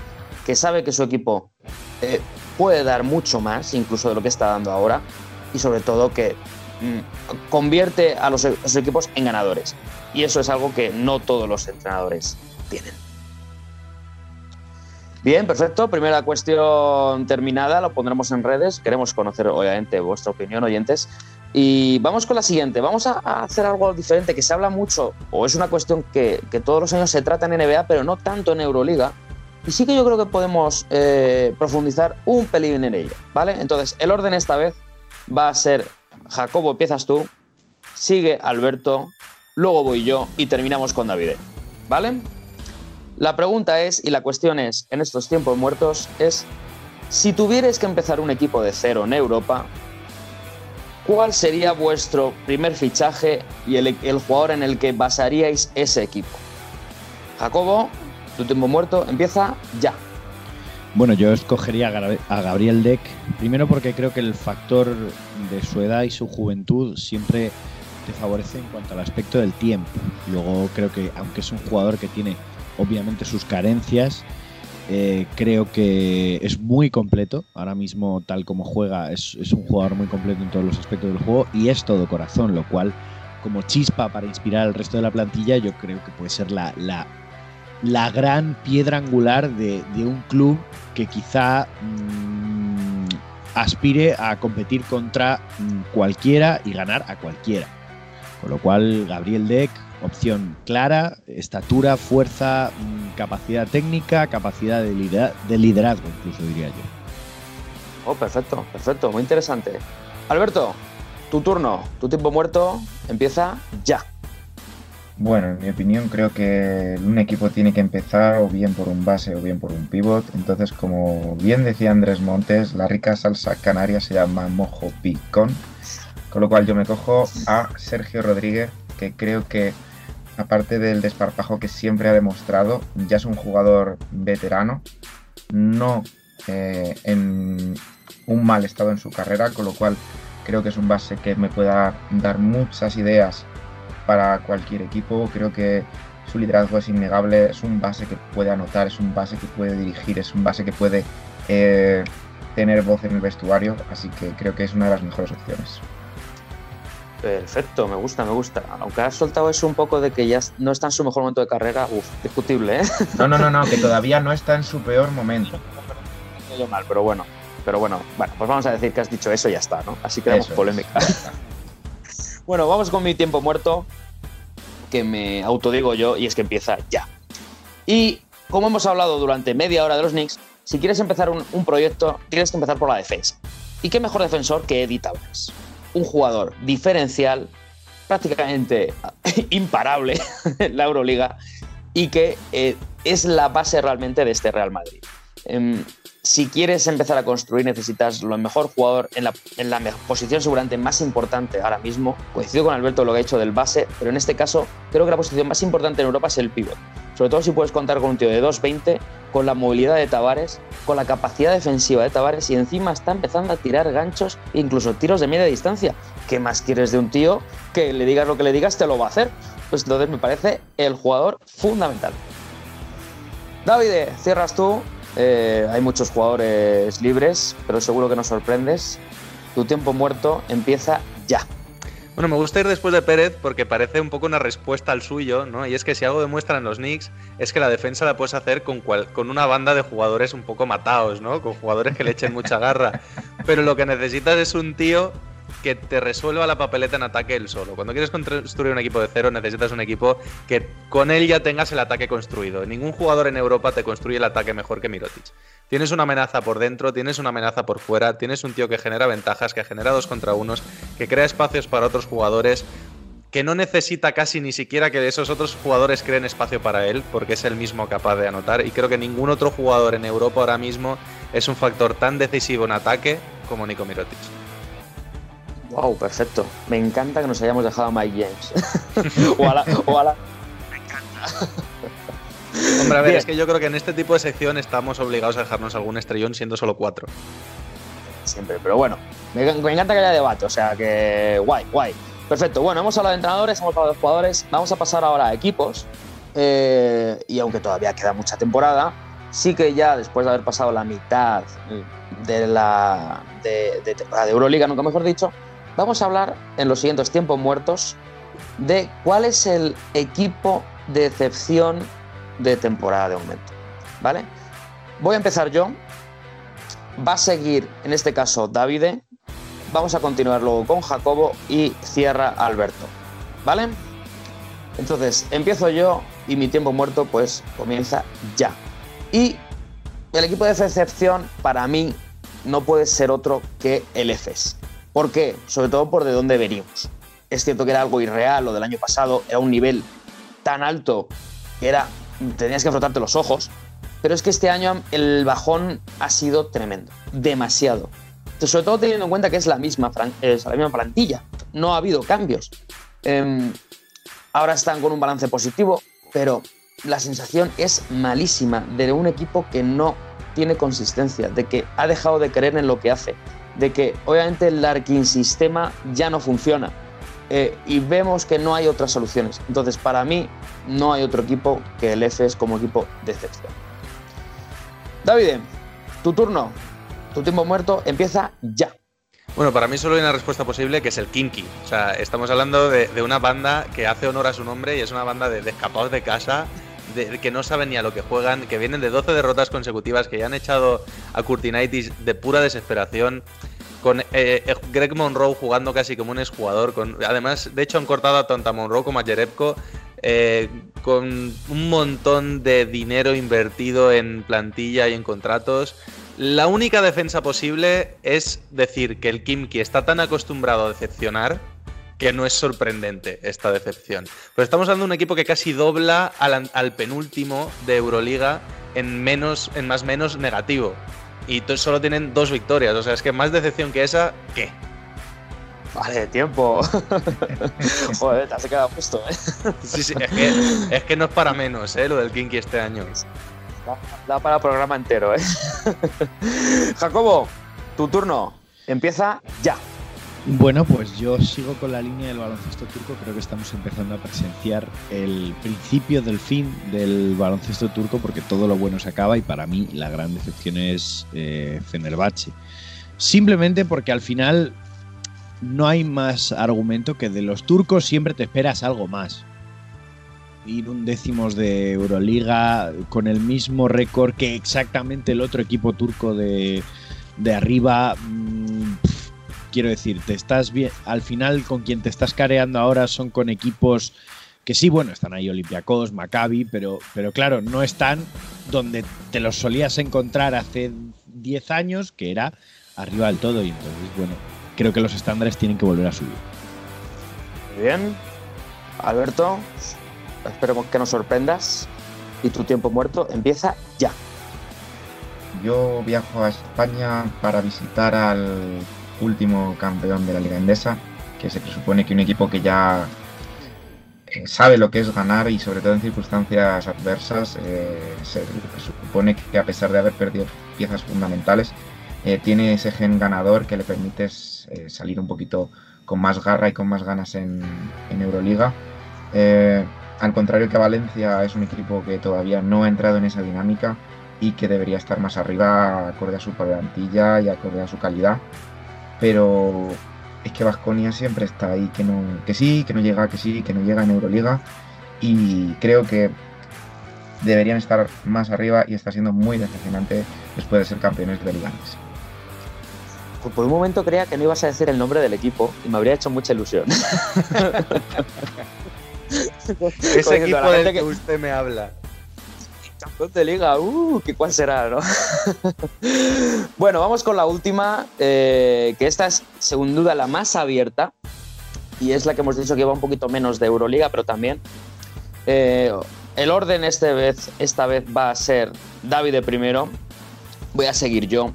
que sabe que su equipo eh, puede dar mucho más, incluso de lo que está dando ahora, y sobre todo que mm, convierte a los, a los equipos en ganadores. Y eso es algo que no todos los entrenadores tienen. Bien, perfecto. Primera cuestión terminada, lo pondremos en redes. Queremos conocer, obviamente, vuestra opinión, oyentes. Y vamos con la siguiente. Vamos a, a hacer algo diferente, que se habla mucho, o es una cuestión que, que todos los años se trata en NBA, pero no tanto en Euroliga. Y sí que yo creo que podemos eh, profundizar un pelín en ello, ¿vale? Entonces, el orden esta vez va a ser, Jacobo, empiezas tú, sigue Alberto, luego voy yo y terminamos con David, ¿vale? La pregunta es, y la cuestión es, en estos tiempos muertos, es, si tuvierais que empezar un equipo de cero en Europa, ¿cuál sería vuestro primer fichaje y el, el jugador en el que basaríais ese equipo? Jacobo, tu tiempo muerto empieza ya. Bueno, yo escogería a Gabriel Deck, primero porque creo que el factor de su edad y su juventud siempre te favorece en cuanto al aspecto del tiempo. Luego creo que, aunque es un jugador que tiene obviamente sus carencias, eh, creo que es muy completo. Ahora mismo, tal como juega, es, un jugador muy completo en todos los aspectos del juego y es todo corazón, lo cual, como chispa para inspirar al resto de la plantilla, yo creo que puede ser la la gran piedra angular de, un club que quizá mm, aspire a competir contra mm, cualquiera y ganar a cualquiera. Con lo cual, Gabriel Deck, opción clara, estatura, fuerza, mm, capacidad técnica, capacidad de liderazgo, incluso diría yo. Oh, perfecto, perfecto, muy interesante. Alberto, tu turno, tu tiempo muerto empieza ya. Bueno, en mi opinión creo que un equipo tiene que empezar o bien por un base o bien por un pivot. Entonces, como bien decía Andrés Montes, la rica salsa canaria se llama mojo picón. Con lo cual yo me cojo a Sergio Rodríguez, que creo que aparte del desparpajo que siempre ha demostrado, ya es un jugador veterano, no eh, en un mal estado en su carrera, con lo cual creo que es un base que me pueda dar muchas ideas para cualquier equipo. Creo que su liderazgo es innegable, es un base que puede anotar, es un base que puede dirigir, es un base que puede eh, tener voz en el vestuario, así que creo que es una de las mejores opciones. Perfecto, me gusta, me gusta. Aunque has soltado eso un poco de que ya no está en su mejor momento de carrera, uff, discutible, ¿eh? No, no, no, no, que todavía no está en su peor momento. yo mal, pero bueno. Pero bueno, bueno, pues vamos a decir que has dicho eso y ya está, ¿no? Así Eso es, polémica. Bueno, vamos con mi tiempo muerto, que me autodigo yo, y es que empieza ya. Y como hemos hablado durante media hora de los Knicks, si quieres empezar un, proyecto, tienes que empezar por la defensa. ¿Y qué mejor defensor que Eddie Tavares? Un jugador diferencial, prácticamente imparable en la Euroliga, y que eh, es la base realmente de este Real Madrid. Em, si quieres empezar a construir, necesitas lo mejor jugador en la, en la posición seguramente más importante ahora mismo. Coincido con Alberto lo que ha dicho del base, pero en este caso creo que la posición más importante en Europa es el pívot. Sobre todo si puedes contar con un tío de 2.20, con la movilidad de Tavares, con la capacidad defensiva de Tavares y encima está empezando a tirar ganchos e incluso tiros de media distancia. ¿Qué más quieres de un tío que le digas lo que le digas te lo va a hacer? Pues entonces me parece el jugador fundamental. David, cierras tú. Eh, hay muchos jugadores libres, pero seguro que nos sorprendes. Tu tiempo muerto empieza ya. Bueno, me gusta ir después de Pérez porque parece un poco una respuesta al suyo, ¿no? Y es que si algo demuestran los Knicks es que la defensa la puedes hacer con, cual- con una banda de jugadores un poco matados, ¿no? Con jugadores que le echen mucha garra. Pero lo que necesitas es un tío que te resuelva la papeleta en ataque él solo. Cuando quieres construir un equipo de cero, necesitas un equipo que con él ya tengas el ataque construido. Ningún jugador en Europa te construye el ataque mejor que Mirotic. Tienes una amenaza por dentro, tienes una amenaza por fuera, tienes un tío que genera ventajas, que genera dos contra unos, que crea espacios para otros jugadores, que no necesita casi ni siquiera que esos otros jugadores creen espacio para él, porque es el mismo capaz de anotar. Y creo que ningún otro jugador en Europa ahora mismo es un factor tan decisivo en ataque como Nico Mirotic. Wow, perfecto. Me encanta que nos hayamos dejado a Mike James. o a la, o a la- Me encanta. Hombre, a ver, Bien. es que yo creo que en este tipo de sección estamos obligados a dejarnos algún estrellón siendo solo cuatro. Siempre, pero bueno, me, me encanta que haya debate, o sea que guay, guay. Perfecto, bueno, hemos hablado de entrenadores, hemos hablado de jugadores, vamos a pasar ahora a equipos. eh, y aunque todavía queda mucha temporada, sí que ya después de haber pasado la mitad de la de, de temporada de Euroliga, nunca mejor dicho, vamos a hablar en los siguientes tiempos muertos de cuál es el equipo de excepción de temporada de momento. ¿Vale? Voy a empezar yo. Va a seguir, en este caso, Davide. Vamos a continuar luego con Jacobo y cierra Alberto. ¿Vale? Entonces, empiezo yo y mi tiempo muerto pues comienza ya. Y el equipo de excepción para mí no puede ser otro que el EFES. ¿Por qué? Sobre todo por de dónde venimos. Es cierto que era algo irreal lo del año pasado, era un nivel tan alto que era tenías que frotarte los ojos, pero es que este año el bajón ha sido tremendo, demasiado. Sobre todo teniendo en cuenta que es la misma, la misma plantilla, no ha habido cambios. Em, ahora están con un balance positivo, pero la sensación es malísima de un equipo que no tiene consistencia, de que ha dejado de creer en lo que hace, de que obviamente el Larkin sistema ya no funciona eh, y vemos que no hay otras soluciones. Entonces, para mí, no hay otro equipo que el EFES como equipo de excepción. David, tu turno, tu tiempo muerto empieza ya. Bueno, para mí solo hay una respuesta posible que es el Kinky. O sea, estamos hablando de, de una banda que hace honor a su nombre y es una banda de, de escapados de casa, que no saben ni a lo que juegan, que vienen de 12 derrotas consecutivas, que ya han echado a Curtinaitis de pura desesperación. Con eh, eh, Greg Monroe jugando casi como un exjugador. Con, además, de hecho, han cortado tanto a Monroe como a Jerebko. eh, con un montón de dinero invertido en plantilla y en contratos. La única defensa posible es decir que el Kimki está tan acostumbrado a decepcionar que no es sorprendente esta decepción. Pero estamos hablando de un equipo que casi dobla al, al penúltimo de Euroliga en menos, en más menos negativo. Y solo tienen dos victorias. O sea, es que más decepción que esa, ¿qué? Vale, tiempo. Joder, te has quedado justo, ¿eh? Sí, sí, es que, es que no es para menos, ¿eh? Lo del Kinky este año. Da, da para programa entero, ¿eh? Jacobo, tu turno empieza ya. Bueno, pues yo sigo con la línea del baloncesto turco. Creo que estamos empezando a presenciar el principio del fin del baloncesto turco porque todo lo bueno se acaba y para mí la gran decepción es eh, Fenerbahce. Simplemente porque al final no hay más argumento que de los turcos siempre te esperas algo más. Ir un décimos de Euroliga con el mismo récord que exactamente el otro equipo turco de, de arriba. mm, quiero decir, te estás bien. Al final, con quien te estás careando ahora son con equipos que sí, bueno, están ahí Olympiacos, Maccabi, pero, pero claro, no están donde te los solías encontrar hace 10 años, que era arriba del todo. Y entonces, bueno, creo que los estándares tienen que volver a subir. Muy bien. Alberto, esperemos que nos sorprendas. Y tu tiempo muerto empieza ya. Yo viajo a España para visitar al último campeón de la Liga Endesa, que se presupone que un equipo que ya eh, sabe lo que es ganar y sobre todo en circunstancias adversas, eh, se supone que a pesar de haber perdido piezas fundamentales, eh, tiene ese gen ganador que le permite salir un poquito con más garra y con más ganas en, en Euroliga. Al contrario que Valencia es un equipo que todavía no ha entrado en esa dinámica y que debería estar más arriba acorde a su plantilla y acorde a su calidad. Pero es que Vasconia siempre está ahí, que, no, que sí, que no llega, que sí, que no llega en Euroliga. Y creo que deberían estar más arriba y está siendo muy decepcionante después de ser campeones de Liga. Pues por un momento creía que no ibas a decir el nombre del equipo y me habría hecho mucha ilusión. Ese equipo del que- usted me habla. Campeón de liga, uh, ¿qué cuál será, no? bueno, vamos con la última, eh, que esta es sin duda la más abierta y es la que hemos dicho que va un poquito menos de Euroliga, pero también eh, el orden este vez, esta vez va a ser David primero, voy a seguir yo,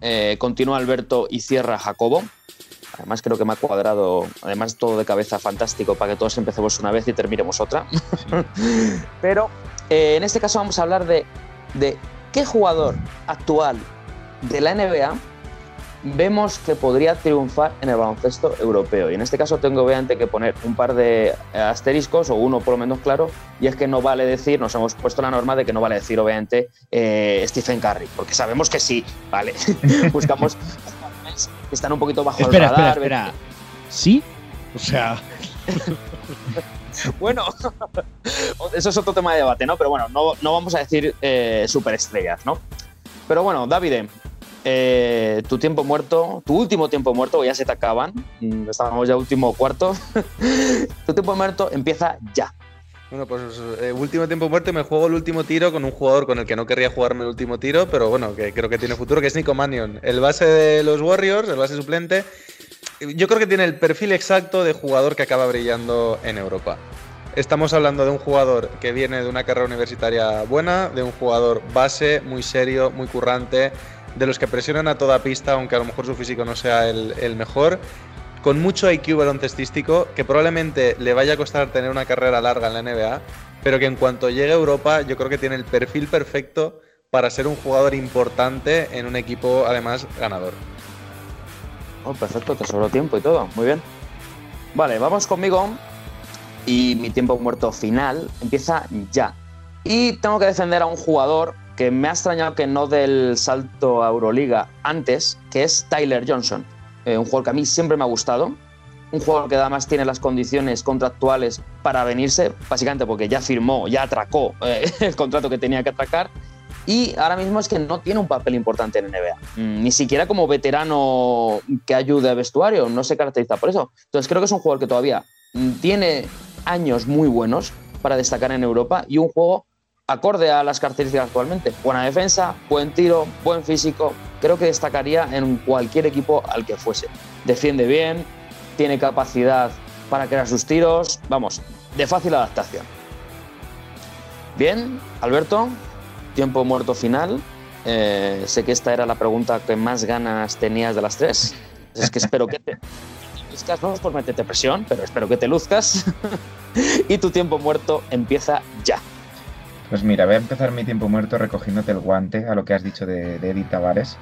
eh, continúa Alberto y cierra Jacobo. Además creo que me ha cuadrado, además todo de cabeza fantástico para que todos empecemos una vez y terminemos otra. Pero eh, en este caso vamos a hablar de, de qué jugador actual de la NBA vemos que podría triunfar en el baloncesto europeo. Y en este caso tengo obviamente que poner un par de asteriscos, o uno por lo menos claro, y es que no vale decir, nos hemos puesto la norma de que no vale decir obviamente eh, Stephen Curry, porque sabemos que sí, ¿vale? Buscamos que están un poquito bajo Espera, el radar. espera, espera. ¿Sí? O sea, Bueno, eso es otro tema de debate, ¿no? Pero bueno, no, no vamos a decir eh, superestrellas, ¿no? Pero bueno, David, eh, tu tiempo muerto, tu último tiempo muerto, ya se te acaban, mm, estábamos ya último cuarto, tu tiempo muerto empieza ya. Bueno, pues eh, último tiempo muerto me juego el último tiro con un jugador con el que no querría jugarme el último tiro, pero bueno, que creo que tiene futuro, que es Nico Mannion, el base de los Warriors, el base suplente. Yo creo que tiene el perfil exacto de jugador que acaba brillando en Europa. Estamos hablando de un jugador que viene de una carrera universitaria buena, de un jugador base, muy serio, muy currante, de los que presionan a toda pista, aunque a lo mejor su físico no sea el, mejor, con mucho IQ baloncestístico, que probablemente le vaya a costar tener una carrera larga en la NBA, pero que en cuanto llegue a Europa yo creo que tiene el perfil perfecto para ser un jugador importante en un equipo además ganador. Oh, perfecto, te sobró tiempo y todo, muy bien. Vale, vamos conmigo y mi tiempo muerto final empieza ya. Y tengo que defender a un jugador que me ha extrañado que no del salto a Euroliga antes, que es Tyler Johnson. Eh, un jugador que a mí siempre me ha gustado. Un jugador que además tiene las condiciones contractuales para venirse, básicamente porque ya firmó, ya atracó eh, el contrato que tenía que atracar. Y ahora mismo es que no tiene un papel importante en NBA. Mm, Ni siquiera como veterano que ayude a vestuario, no se caracteriza por eso. Entonces creo que es un jugador que todavía mm, tiene años muy buenos para destacar en Europa y un juego acorde a las características actualmente. Buena defensa, buen tiro, buen físico. Creo que destacaría en cualquier equipo al que fuese. Defiende bien, tiene capacidad para crear sus tiros. Vamos, de fácil adaptación. Bien, Alberto, tiempo muerto final. Eh, sé que esta era la pregunta que más ganas tenías de las tres. Es que espero que te luzcas, no por meterte presión, pero espero que te luzcas. y tu tiempo muerto empieza ya. Pues mira, voy a empezar mi tiempo muerto recogiéndote el guante a lo que has dicho de, de Edith Tavares.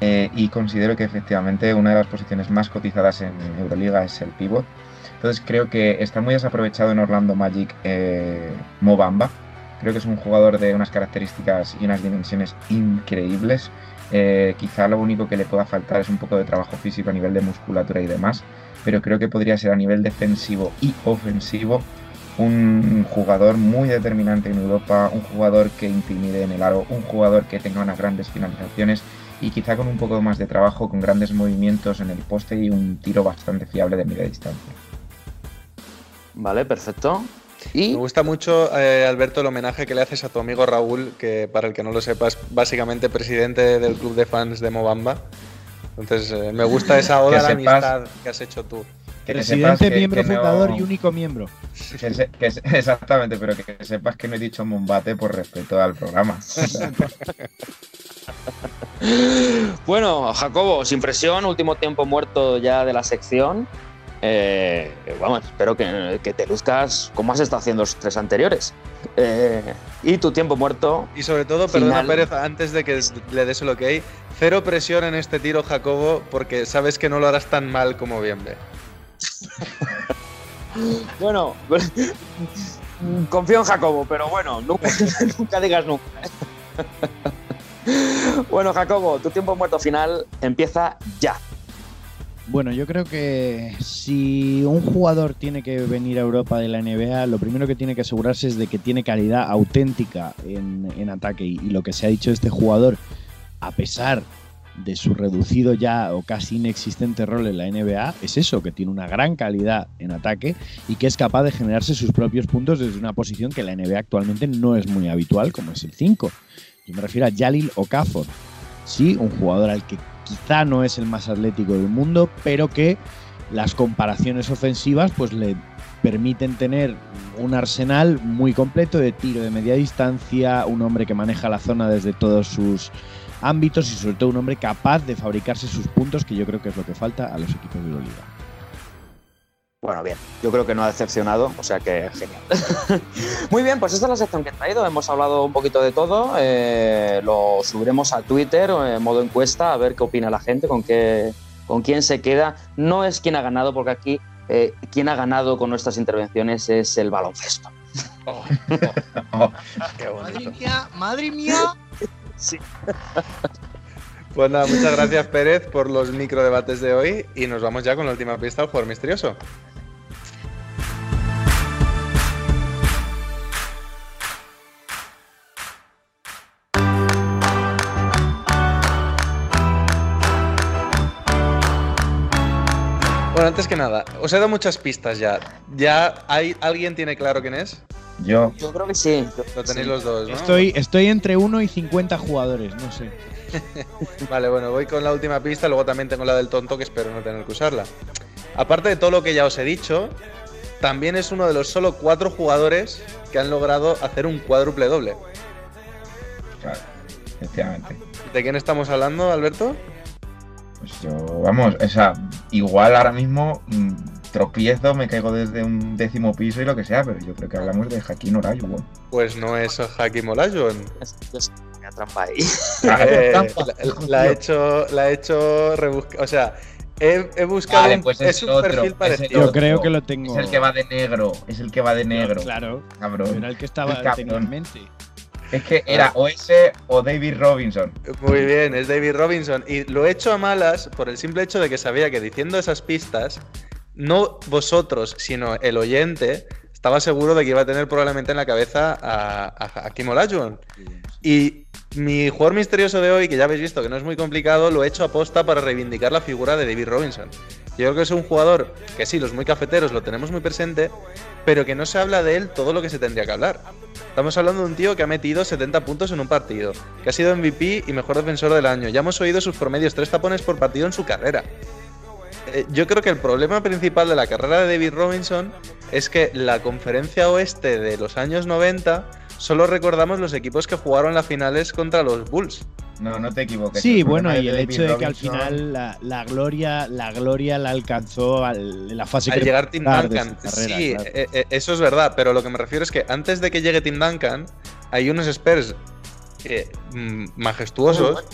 Eh, y considero que efectivamente una de las posiciones más cotizadas en Euroliga es el pivot. Entonces creo que está muy desaprovechado en Orlando Magic eh, Mobamba. Creo que es un jugador de unas características y unas dimensiones increíbles. Eh, quizá lo único que le pueda faltar es un poco de trabajo físico a nivel de musculatura y demás. Pero creo que podría ser a nivel defensivo y ofensivo un jugador muy determinante en Europa, un jugador que intimide en el aro, un jugador que tenga unas grandes finalizaciones y quizá con un poco más de trabajo, con grandes movimientos en el poste y un tiro bastante fiable de media distancia. Vale, perfecto. Me gusta mucho, eh, Alberto, el homenaje que le haces a tu amigo Raúl, que para el que no lo sepa es básicamente presidente del club de fans de Mobamba. Entonces, eh, me gusta esa oda Que a la sepas- amistad que has hecho tú. Que presidente, que- miembro que no- fundador y único miembro. que se- que se- exactamente, pero que sepas que no he dicho Mombate por respeto al programa. bueno, Jacobo, sin presión, último tiempo muerto ya de la sección. Eh, vamos, espero que, que te luzcas como has estado haciendo los tres anteriores. Eh, y tu tiempo muerto, Y sobre todo, perdona. Pérez, antes de que le des el ok, cero presión en este tiro, Jacobo, porque sabes que no lo harás tan mal como bien ve. Bueno, confío en Jacobo, pero bueno, nunca, nunca digas nunca. bueno, Jacobo, tu tiempo muerto final empieza ya. Bueno, yo creo que si un jugador tiene que venir a Europa de la NBA, lo primero que tiene que asegurarse es de que tiene calidad auténtica en, en ataque. Y, lo que se ha dicho este jugador, a pesar de su reducido ya o casi inexistente rol en la NBA es eso, que tiene una gran calidad en ataque y que es capaz de generarse sus propios puntos desde una posición que la NBA actualmente no es muy habitual, como es el 5. Yo me refiero a Jalil Okafor. Sí, un jugador al que quizá no es el más atlético del mundo, pero que las comparaciones ofensivas pues le permiten tener un arsenal muy completo de tiro de media distancia, un hombre que maneja la zona desde todos sus ámbitos y sobre todo un hombre capaz de fabricarse sus puntos, que yo creo que es lo que falta a los equipos de la liga. Bueno, bien, yo creo que no ha decepcionado, o sea que genial. Muy bien, pues esta es la sección que he traído. Hemos hablado un poquito de todo. eh, lo subiremos a Twitter en modo encuesta a ver qué opina la gente, con qué, con quién se queda. No es quién ha ganado, porque aquí eh, quien ha ganado con nuestras intervenciones es el baloncesto. Oh, Qué bonito. mía, madre mía. Sí. Pues nada, muchas gracias Pérez por los microdebates de hoy y nos vamos ya con la última pista al jugador misterioso. Bueno, antes que nada, os he dado muchas pistas ya. ¿Ya hay, alguien tiene claro quién es? Yo, Yo creo que sí. Lo tenéis Sí. los dos, ¿no? Estoy, estoy entre 1 y 50 jugadores, no sé. Vale, bueno, voy con la última pista, luego también tengo la del tonto que espero no tener que usarla. Aparte de todo lo que ya os he dicho, también es uno de los solo cuatro jugadores que han logrado hacer un cuádruple doble. claro, efectivamente. ¿De quién estamos hablando, Alberto? Pues yo, vamos, o sea, igual ahora mismo mm, tropiezo, me caigo desde un décimo piso y lo que sea, pero yo creo que hablamos de Hakim Olajuwon. Pues no es Hakim Olajuwon. Es- es una trampa ahí. Eh, la, la he hecho, la he hecho rebusca- O sea, he, he buscado. Vale, pues es es un otro, perfil parecido. Yo creo que lo tengo. Es el que va de negro, es el que va de negro. Claro, Cabrón. era el que estaba El cabrón. Es que era o ese o David Robinson. Muy bien, es David Robinson. Y lo he hecho a malas por el simple hecho de que sabía que diciendo esas pistas, no vosotros, sino el oyente, estaba seguro de que iba a tener probablemente en la cabeza a, a Hakim Olajuwon. Y mi jugador misterioso de hoy, que ya habéis visto que no es muy complicado, lo he hecho aposta para reivindicar la figura de David Robinson. Yo creo que es un jugador que sí, los muy cafeteros lo tenemos muy presente, pero que no se habla de él todo lo que se tendría que hablar. Estamos hablando de un tío que ha metido 70 puntos en un partido, que ha sido MVP y mejor defensor del año. Ya hemos oído sus promedios, tres tapones por partido en su carrera. Eh, yo creo que el problema principal de la carrera de David Robinson es que la conferencia oeste de los años 90 solo recordamos los equipos que jugaron las finales contra los Bulls. No, no te equivoques. Sí, bueno, y el David hecho de que al final la, la gloria, la gloria la alcanzó al- la fase Al llegar Tim Duncan. carrera, sí, claro. eh, eh, eso es verdad, pero lo que me refiero es que antes de que llegue Tim Duncan, hay unos Spurs eh, mm, majestuosos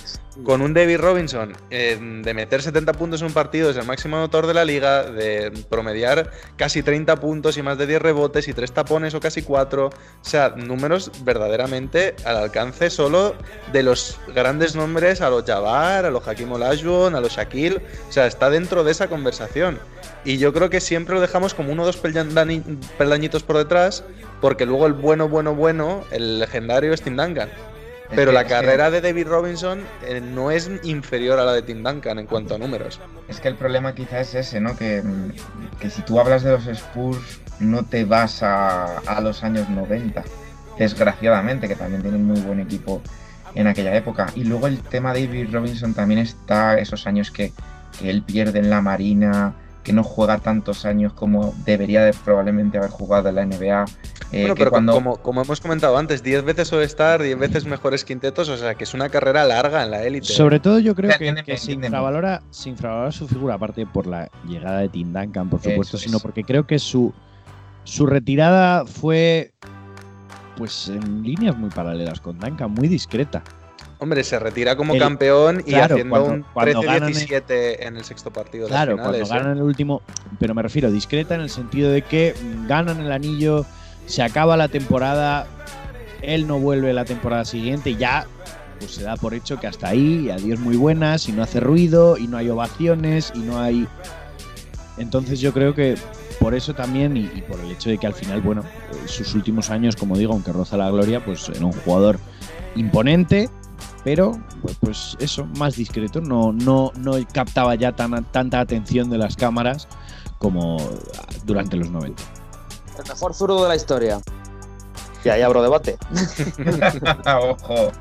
con un David Robinson eh, de meter 70 puntos en un partido, es el máximo autor de la liga, de promediar casi 30 puntos y más de 10 rebotes y 3 tapones o casi 4. O sea, números verdaderamente al alcance solo de los grandes nombres, a los Jabbar, a los Hakim Olajuwon, a los Shaquille. O sea, está dentro de esa conversación. Y yo creo que siempre lo dejamos como uno o dos peldañi- peldañitos por detrás, porque luego el bueno, bueno, bueno, el legendario es Tim Duncan. Pero la carrera de David Robinson eh, no es inferior a la de Tim Duncan en cuanto a números. Es que el problema quizá es ese, ¿no? Que, mm, que si tú hablas de los Spurs, no te vas a, a los años 90, desgraciadamente, que también tienen muy buen equipo en aquella época. Y luego el tema de David Robinson también está esos años que, que él pierde en la Marina, que no juega tantos años como debería de probablemente haber jugado en la NBA. Eh, bueno, pero cuando... como, como hemos comentado antes, 10 veces All-Star, 10 veces mejores quintetos, o sea que es una carrera larga en la élite. Sobre todo yo creo que, que se, infravalora, se infravalora su figura, aparte por la llegada de Tim Duncan, por Eso supuesto, es. sino porque creo que su, su retirada fue pues en líneas muy paralelas con Duncan, muy discreta. Hombre, se retira como El- campeón y claro, haciendo cuando- un cuando ganan el- 13-17 en el sexto partido de Claro, las finales. cuando ¿eh? ganan el último, pero me refiero discreta en el sentido de que ganan el anillo, se acaba la temporada, él no vuelve la temporada siguiente ya pues se da por hecho que hasta ahí, adiós muy buenas, y no hace ruido, y no hay ovaciones, y no hay... Entonces yo creo que por eso también, y, por el hecho de que al final, bueno, sus últimos años, como digo, aunque roza la gloria, pues era un jugador imponente, pero pues, pues eso, más discreto, no, no, no captaba ya tan, tanta atención de las cámaras como durante los 90. El mejor zurdo de la historia. Y ahí abro debate. Ojo.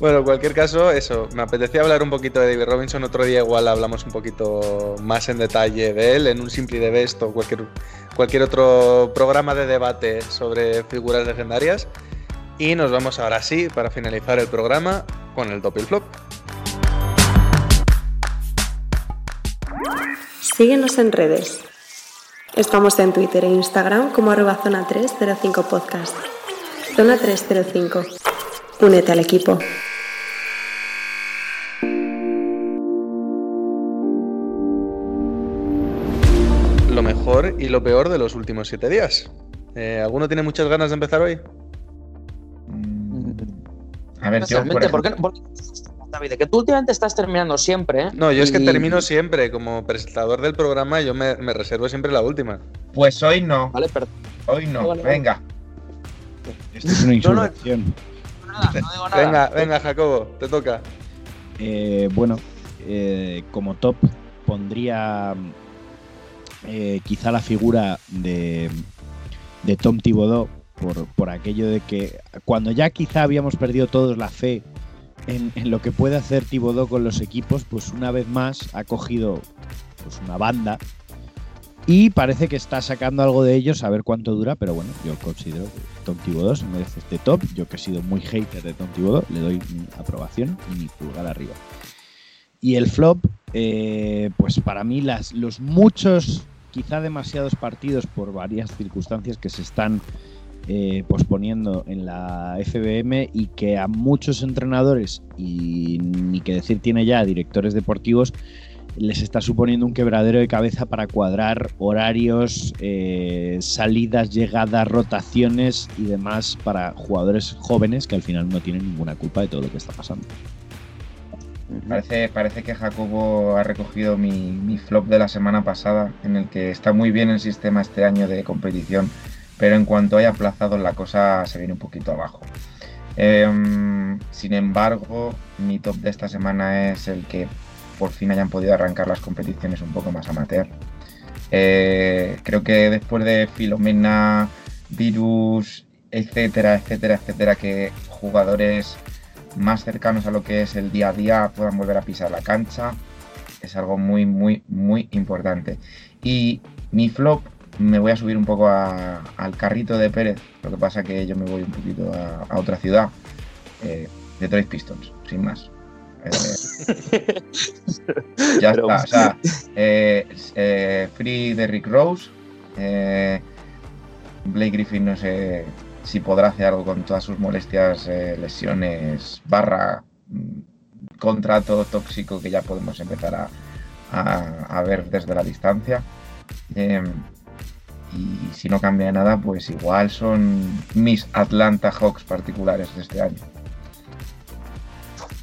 Bueno, en cualquier caso, eso, me apetecía hablar un poquito de David Robinson. Otro día igual hablamos un poquito más en detalle de él, en un Simple de Best o cualquier, cualquier otro programa de debate sobre figuras legendarias. Y nos vamos ahora sí, para finalizar el programa, con el top y el flop. Síguenos en redes. Estamos en Twitter e Instagram como arroba zona 305 podcast. Zona 305. Únete al equipo. Lo mejor y lo peor de los últimos siete días. Eh, ¿Alguno tiene muchas ganas de empezar hoy? A ver, yo, por Realmente, ¿por ejemplo- qué no- por qué- David, que tú últimamente estás terminando siempre. ¿eh? No, yo es que termino siempre como presentador del programa, yo me, me reservo siempre la última. pues hoy no, Vale, perdón. hoy no. Vale, vale. Venga, Esto es una No, no. insurrección. Nada, no digo nada. Venga, venga, Jacobo, te toca. Eh, bueno, eh, como top pondría eh, quizá la figura de, de Tom Thibodeau por, por aquello de que cuando ya quizá habíamos perdido todos la fe en, lo que puede hacer Thibodeau con los equipos, pues una vez más ha cogido pues una banda y parece que está sacando algo de ellos a ver cuánto dura, pero bueno, yo considero que Tom Thibodeau se merece este top. Yo que he sido muy hater de Tom Thibodeau, le doy mi aprobación y mi pulgar arriba. Y el flop, eh, pues para mí las, los muchos, quizá demasiados partidos por varias circunstancias que se están eh, posponiendo en la FBM y que a muchos entrenadores y ni que decir tiene ya directores deportivos les está suponiendo un quebradero de cabeza para cuadrar horarios, eh, salidas, llegadas, rotaciones y demás para jugadores jóvenes que al final no tienen ninguna culpa de todo lo que está pasando. parece, parece que Jacobo ha recogido mi, mi flop de la semana pasada, en el que está muy bien el sistema este año de competición, pero en cuanto haya aplazado la cosa se viene un poquito abajo. Em, sin embargo, mi top de esta semana es el que por fin hayan podido arrancar las competiciones un poco más amateur. Eh, creo que después de Filomena, Virus, etcétera, etcétera, etcétera, que jugadores más cercanos a lo que es el día a día puedan volver a pisar la cancha, es algo muy, muy, muy importante. Y mi flop, me voy a subir un poco a- al carrito de Pérez, lo que pasa que yo me voy un poquito a, a otra ciudad, eh, Detroit Pistons, sin más. Eh, ya está, o sea, eh, eh, Free de Rick Rose, Blake Griffin no sé si podrá hacer algo con todas sus molestias, lesiones, barra mm, contrato tóxico que ya podemos empezar a, a- a ver desde la distancia. Eh, y si no cambia nada, pues igual son mis Atlanta Hawks particulares de este año.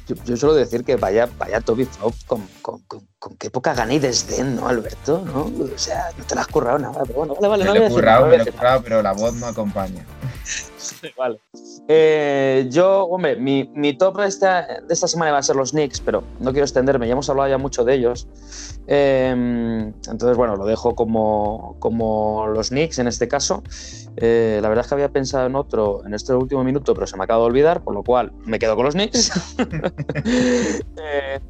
Yo, yo suelo decir que vaya, vaya Toby Flop con, con, con, con qué poca gana y desdén, ¿no, Alberto? ¿no? O sea, no te la has currado nada, pero bueno, vale, vale, me no lo he currado, me lo he currado, pero la voz no acompaña. Vale. Eh, yo, hombre, mi, mi top de esta, de esta semana va a ser los Knicks, pero no quiero extenderme, ya hemos hablado ya mucho de ellos. Eh, entonces, bueno, lo dejo como, como los Knicks en este caso. Eh, la verdad es que había pensado en otro en este último minuto, pero se me acaba de olvidar, por lo cual me quedo con los Knicks. Eh,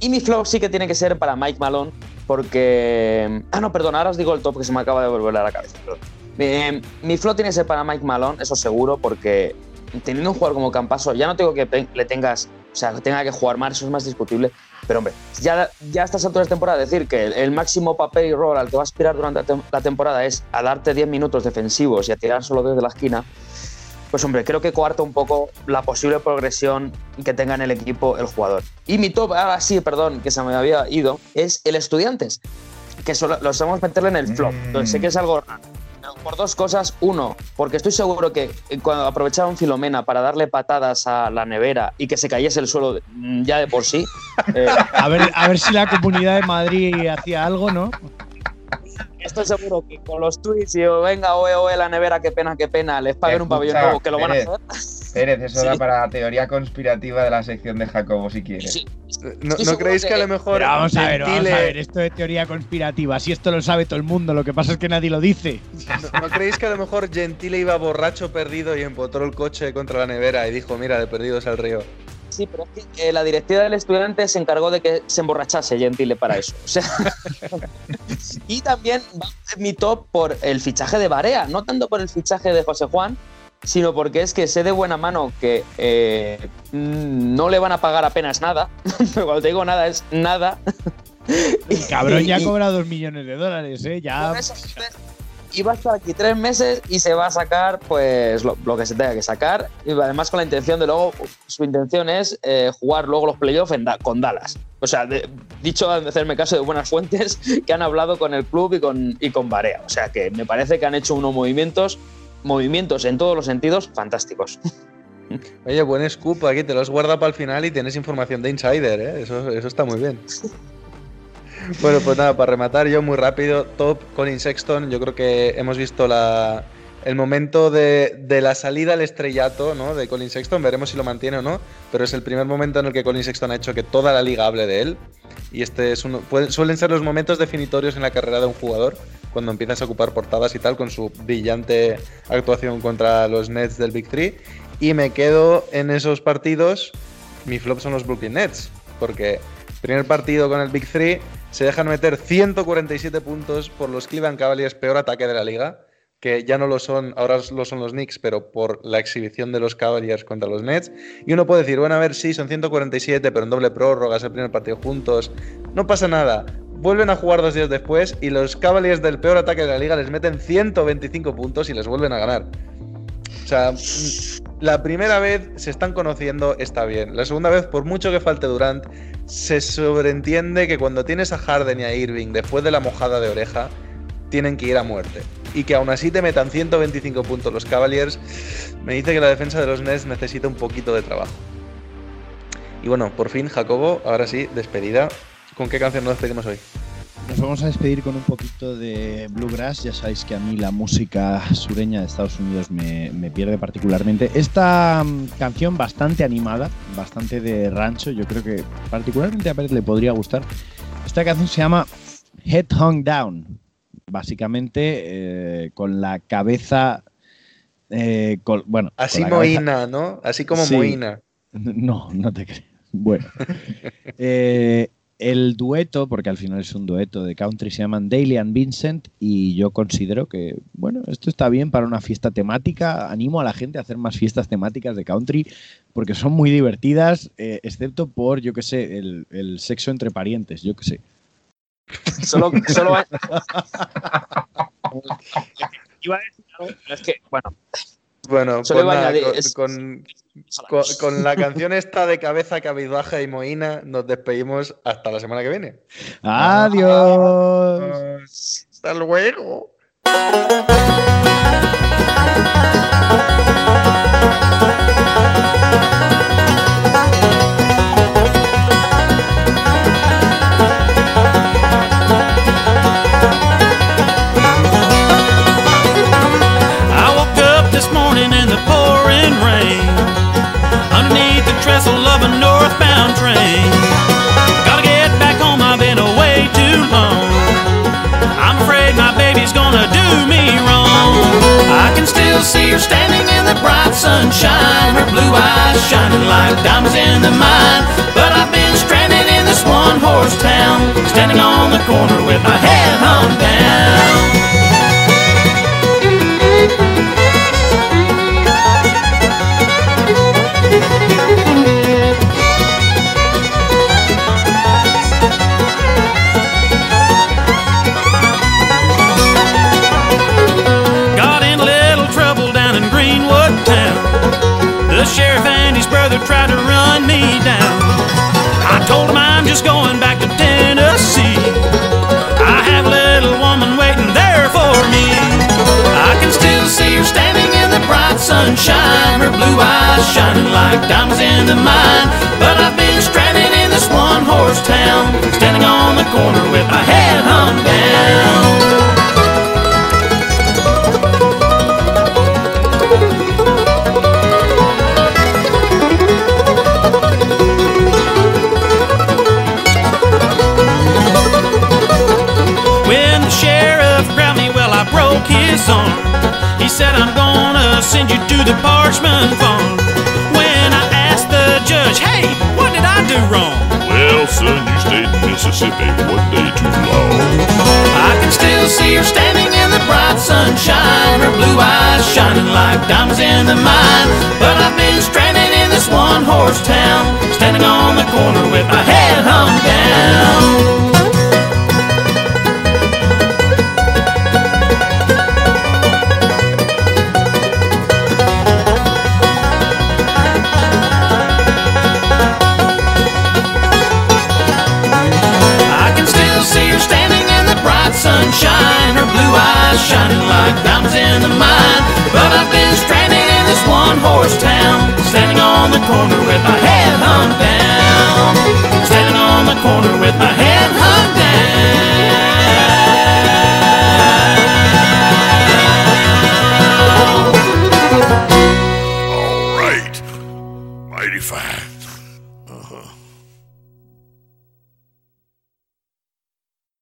y mi flop sí que tiene que ser para Mike Malone, porque. Ah, no, perdón, ahora os digo el top que se me acaba de volver a la cabeza. perdón. Eh, mi flow tiene que ser para Mike Malone, eso seguro, porque teniendo un jugador como Campaso, ya no tengo que le tengas, o sea, tenga que jugar más, eso es más discutible. Pero hombre, ya, ya a estas alturas de temporada decir que el, máximo papel y rol al que va a aspirar durante la tem- la temporada es a darte 10 minutos defensivos y a tirar solo desde la esquina, pues hombre, creo que coarta un poco la posible progresión que tenga en el equipo el jugador. Y mi top, ahora sí, perdón, que se me había ido, es el Estudiantes, que solo, lo sabemos meterle en el flop. Sé que es algo raro. Por dos cosas. Uno, porque estoy seguro que eh, cuando aprovecharon Filomena para darle patadas a la nevera y que se cayese el suelo mm, ya de por sí, eh, A ver, a ver si la comunidad de Madrid hacía algo, ¿no? Estoy seguro que con los tweets y oh, venga, oe, oe, la nevera, qué pena, qué pena, les paguen un pabellón nuevo, que lo van a hacer. Pérez, eso Sí. da para teoría conspirativa de la sección de Jacobo, si quieres. Sí. ¿No, creéis que a lo mejor Pero vamos a ver, vamos Gentile- a ver, esto de teoría conspirativa, si esto lo sabe todo el mundo, lo que pasa es que nadie lo dice. ¿No, no creéis que a lo mejor Gentile iba borracho perdido y empotró el coche contra la nevera y dijo, mira, de perdidos al río? Sí, pero es que eh, la directiva del estudiante se encargó de que se emborrachase Gentile para eso. O sea, y también va mi top por el fichaje de Barea, no tanto por el fichaje de José Juan, sino porque es que sé de buena mano que eh, no le van a pagar apenas nada. Pero cuando te digo nada, es nada. El cabrón ya Y- cobra dos millones de dólares, ¿eh? Ya. Por eso, y va a estar aquí tres meses y se va a sacar pues lo, lo que se tenga que sacar. Y además con la intención de luego, su intención es eh, jugar luego los playoffs Da- con Dallas. O sea, de- dicho de hacerme caso de buenas fuentes que han hablado con el club y con, y con Barea. O sea que me parece que han hecho unos movimientos, movimientos en todos los sentidos fantásticos. Oye, buen scoop aquí, te lo has guardado para el final y tienes información de insider, ¿eh? Eso, eso está muy bien. Bueno, pues nada, para rematar yo muy rápido, top Colin Sexton, yo creo que hemos visto la, el momento de, de la salida al estrellato ¿no? de Colin Sexton, veremos si lo mantiene o no, pero es el primer momento en el que Colin Sexton ha hecho que toda la liga hable de él. Y este es uno, suelen ser los momentos definitorios en la carrera de un jugador cuando empiezas a ocupar portadas y tal con su brillante actuación contra los Nets del Big Three. Y me quedo en esos partidos, mi flop son los Brooklyn Nets, porque primer partido con el Big Three se dejan meter 147 puntos por los Cleveland Cavaliers, peor ataque de la liga, que ya no lo son, ahora lo son los Knicks, pero por la exhibición de los Cavaliers contra los Nets. Y uno puede decir, bueno, a ver, sí, son 147, pero en doble prórroga, es el primer partido juntos. No pasa nada. Vuelven a jugar dos días después y los Cavaliers del peor ataque de la liga les meten 125 puntos y les vuelven a ganar. O sea, la primera vez se están conociendo, está bien. La segunda vez, por mucho que falte Durant, se sobreentiende que cuando tienes a Harden y a Irving después de la mojada de oreja, tienen que ir a muerte. Y que aún así te metan 125 puntos los Cavaliers, me dice que la defensa de los Nets necesita un poquito de trabajo. Y bueno, por fin, Jacobo, ahora sí, despedida. ¿Con qué canción nos despedimos hoy? Nos vamos a despedir con un poquito de bluegrass. Ya sabéis que a mí la música sureña de Estados Unidos me, me pierde particularmente. Esta mm, canción bastante animada, bastante de rancho, yo creo que particularmente a Pérez le podría gustar. Esta canción se llama Head Hung Down. Básicamente eh, con la cabeza... eh, con- bueno, con Así cabeza- Moina, ¿no? Así como Sí. Moina. no, no te creo. Bueno. Eh, el dueto, porque al final es un dueto de country, se llaman Daily and Vincent y yo considero que, bueno, esto está bien para una fiesta temática. Animo a la gente a hacer más fiestas temáticas de country porque son muy divertidas, eh, excepto por, yo qué sé, el, el sexo entre parientes, yo qué sé. Solo, solo va- Iba a decir algo, pero es que, bueno, Bueno, Solo pues a nada, añadir, con, es- con- con- con la canción esta de cabeza cabidaja y moína nos despedimos hasta la semana que viene. Adiós. Hasta luego. Her standing in the bright sunshine Her blue eyes shining like diamonds in the mine. But I've been stranded in this one horse town Standing on the corner with my head hung down sheriff and his brother tried to run me down. I told him I'm just going back to Tennessee. I have a little woman waiting there for me. I can still see her standing in the bright sunshine, her blue eyes shining like diamonds in the mine. But I've been stranded in this one horse town, standing on the corner with my head hung down. Broke his arm. He said, I'm gonna send you to the Parchment Farm. When I asked the judge, hey, what did I do wrong? Well, son, you stayed in Mississippi one day too long. I can still see her standing in the bright sunshine, her blue eyes shining like diamonds in the mine. But I've been stranded in this one horse town, standing on the corner with my head hung down. Like diamonds in the mine. But I've been stranded in this one horse town, standing on the corner with my head hung down. Standing on the corner with my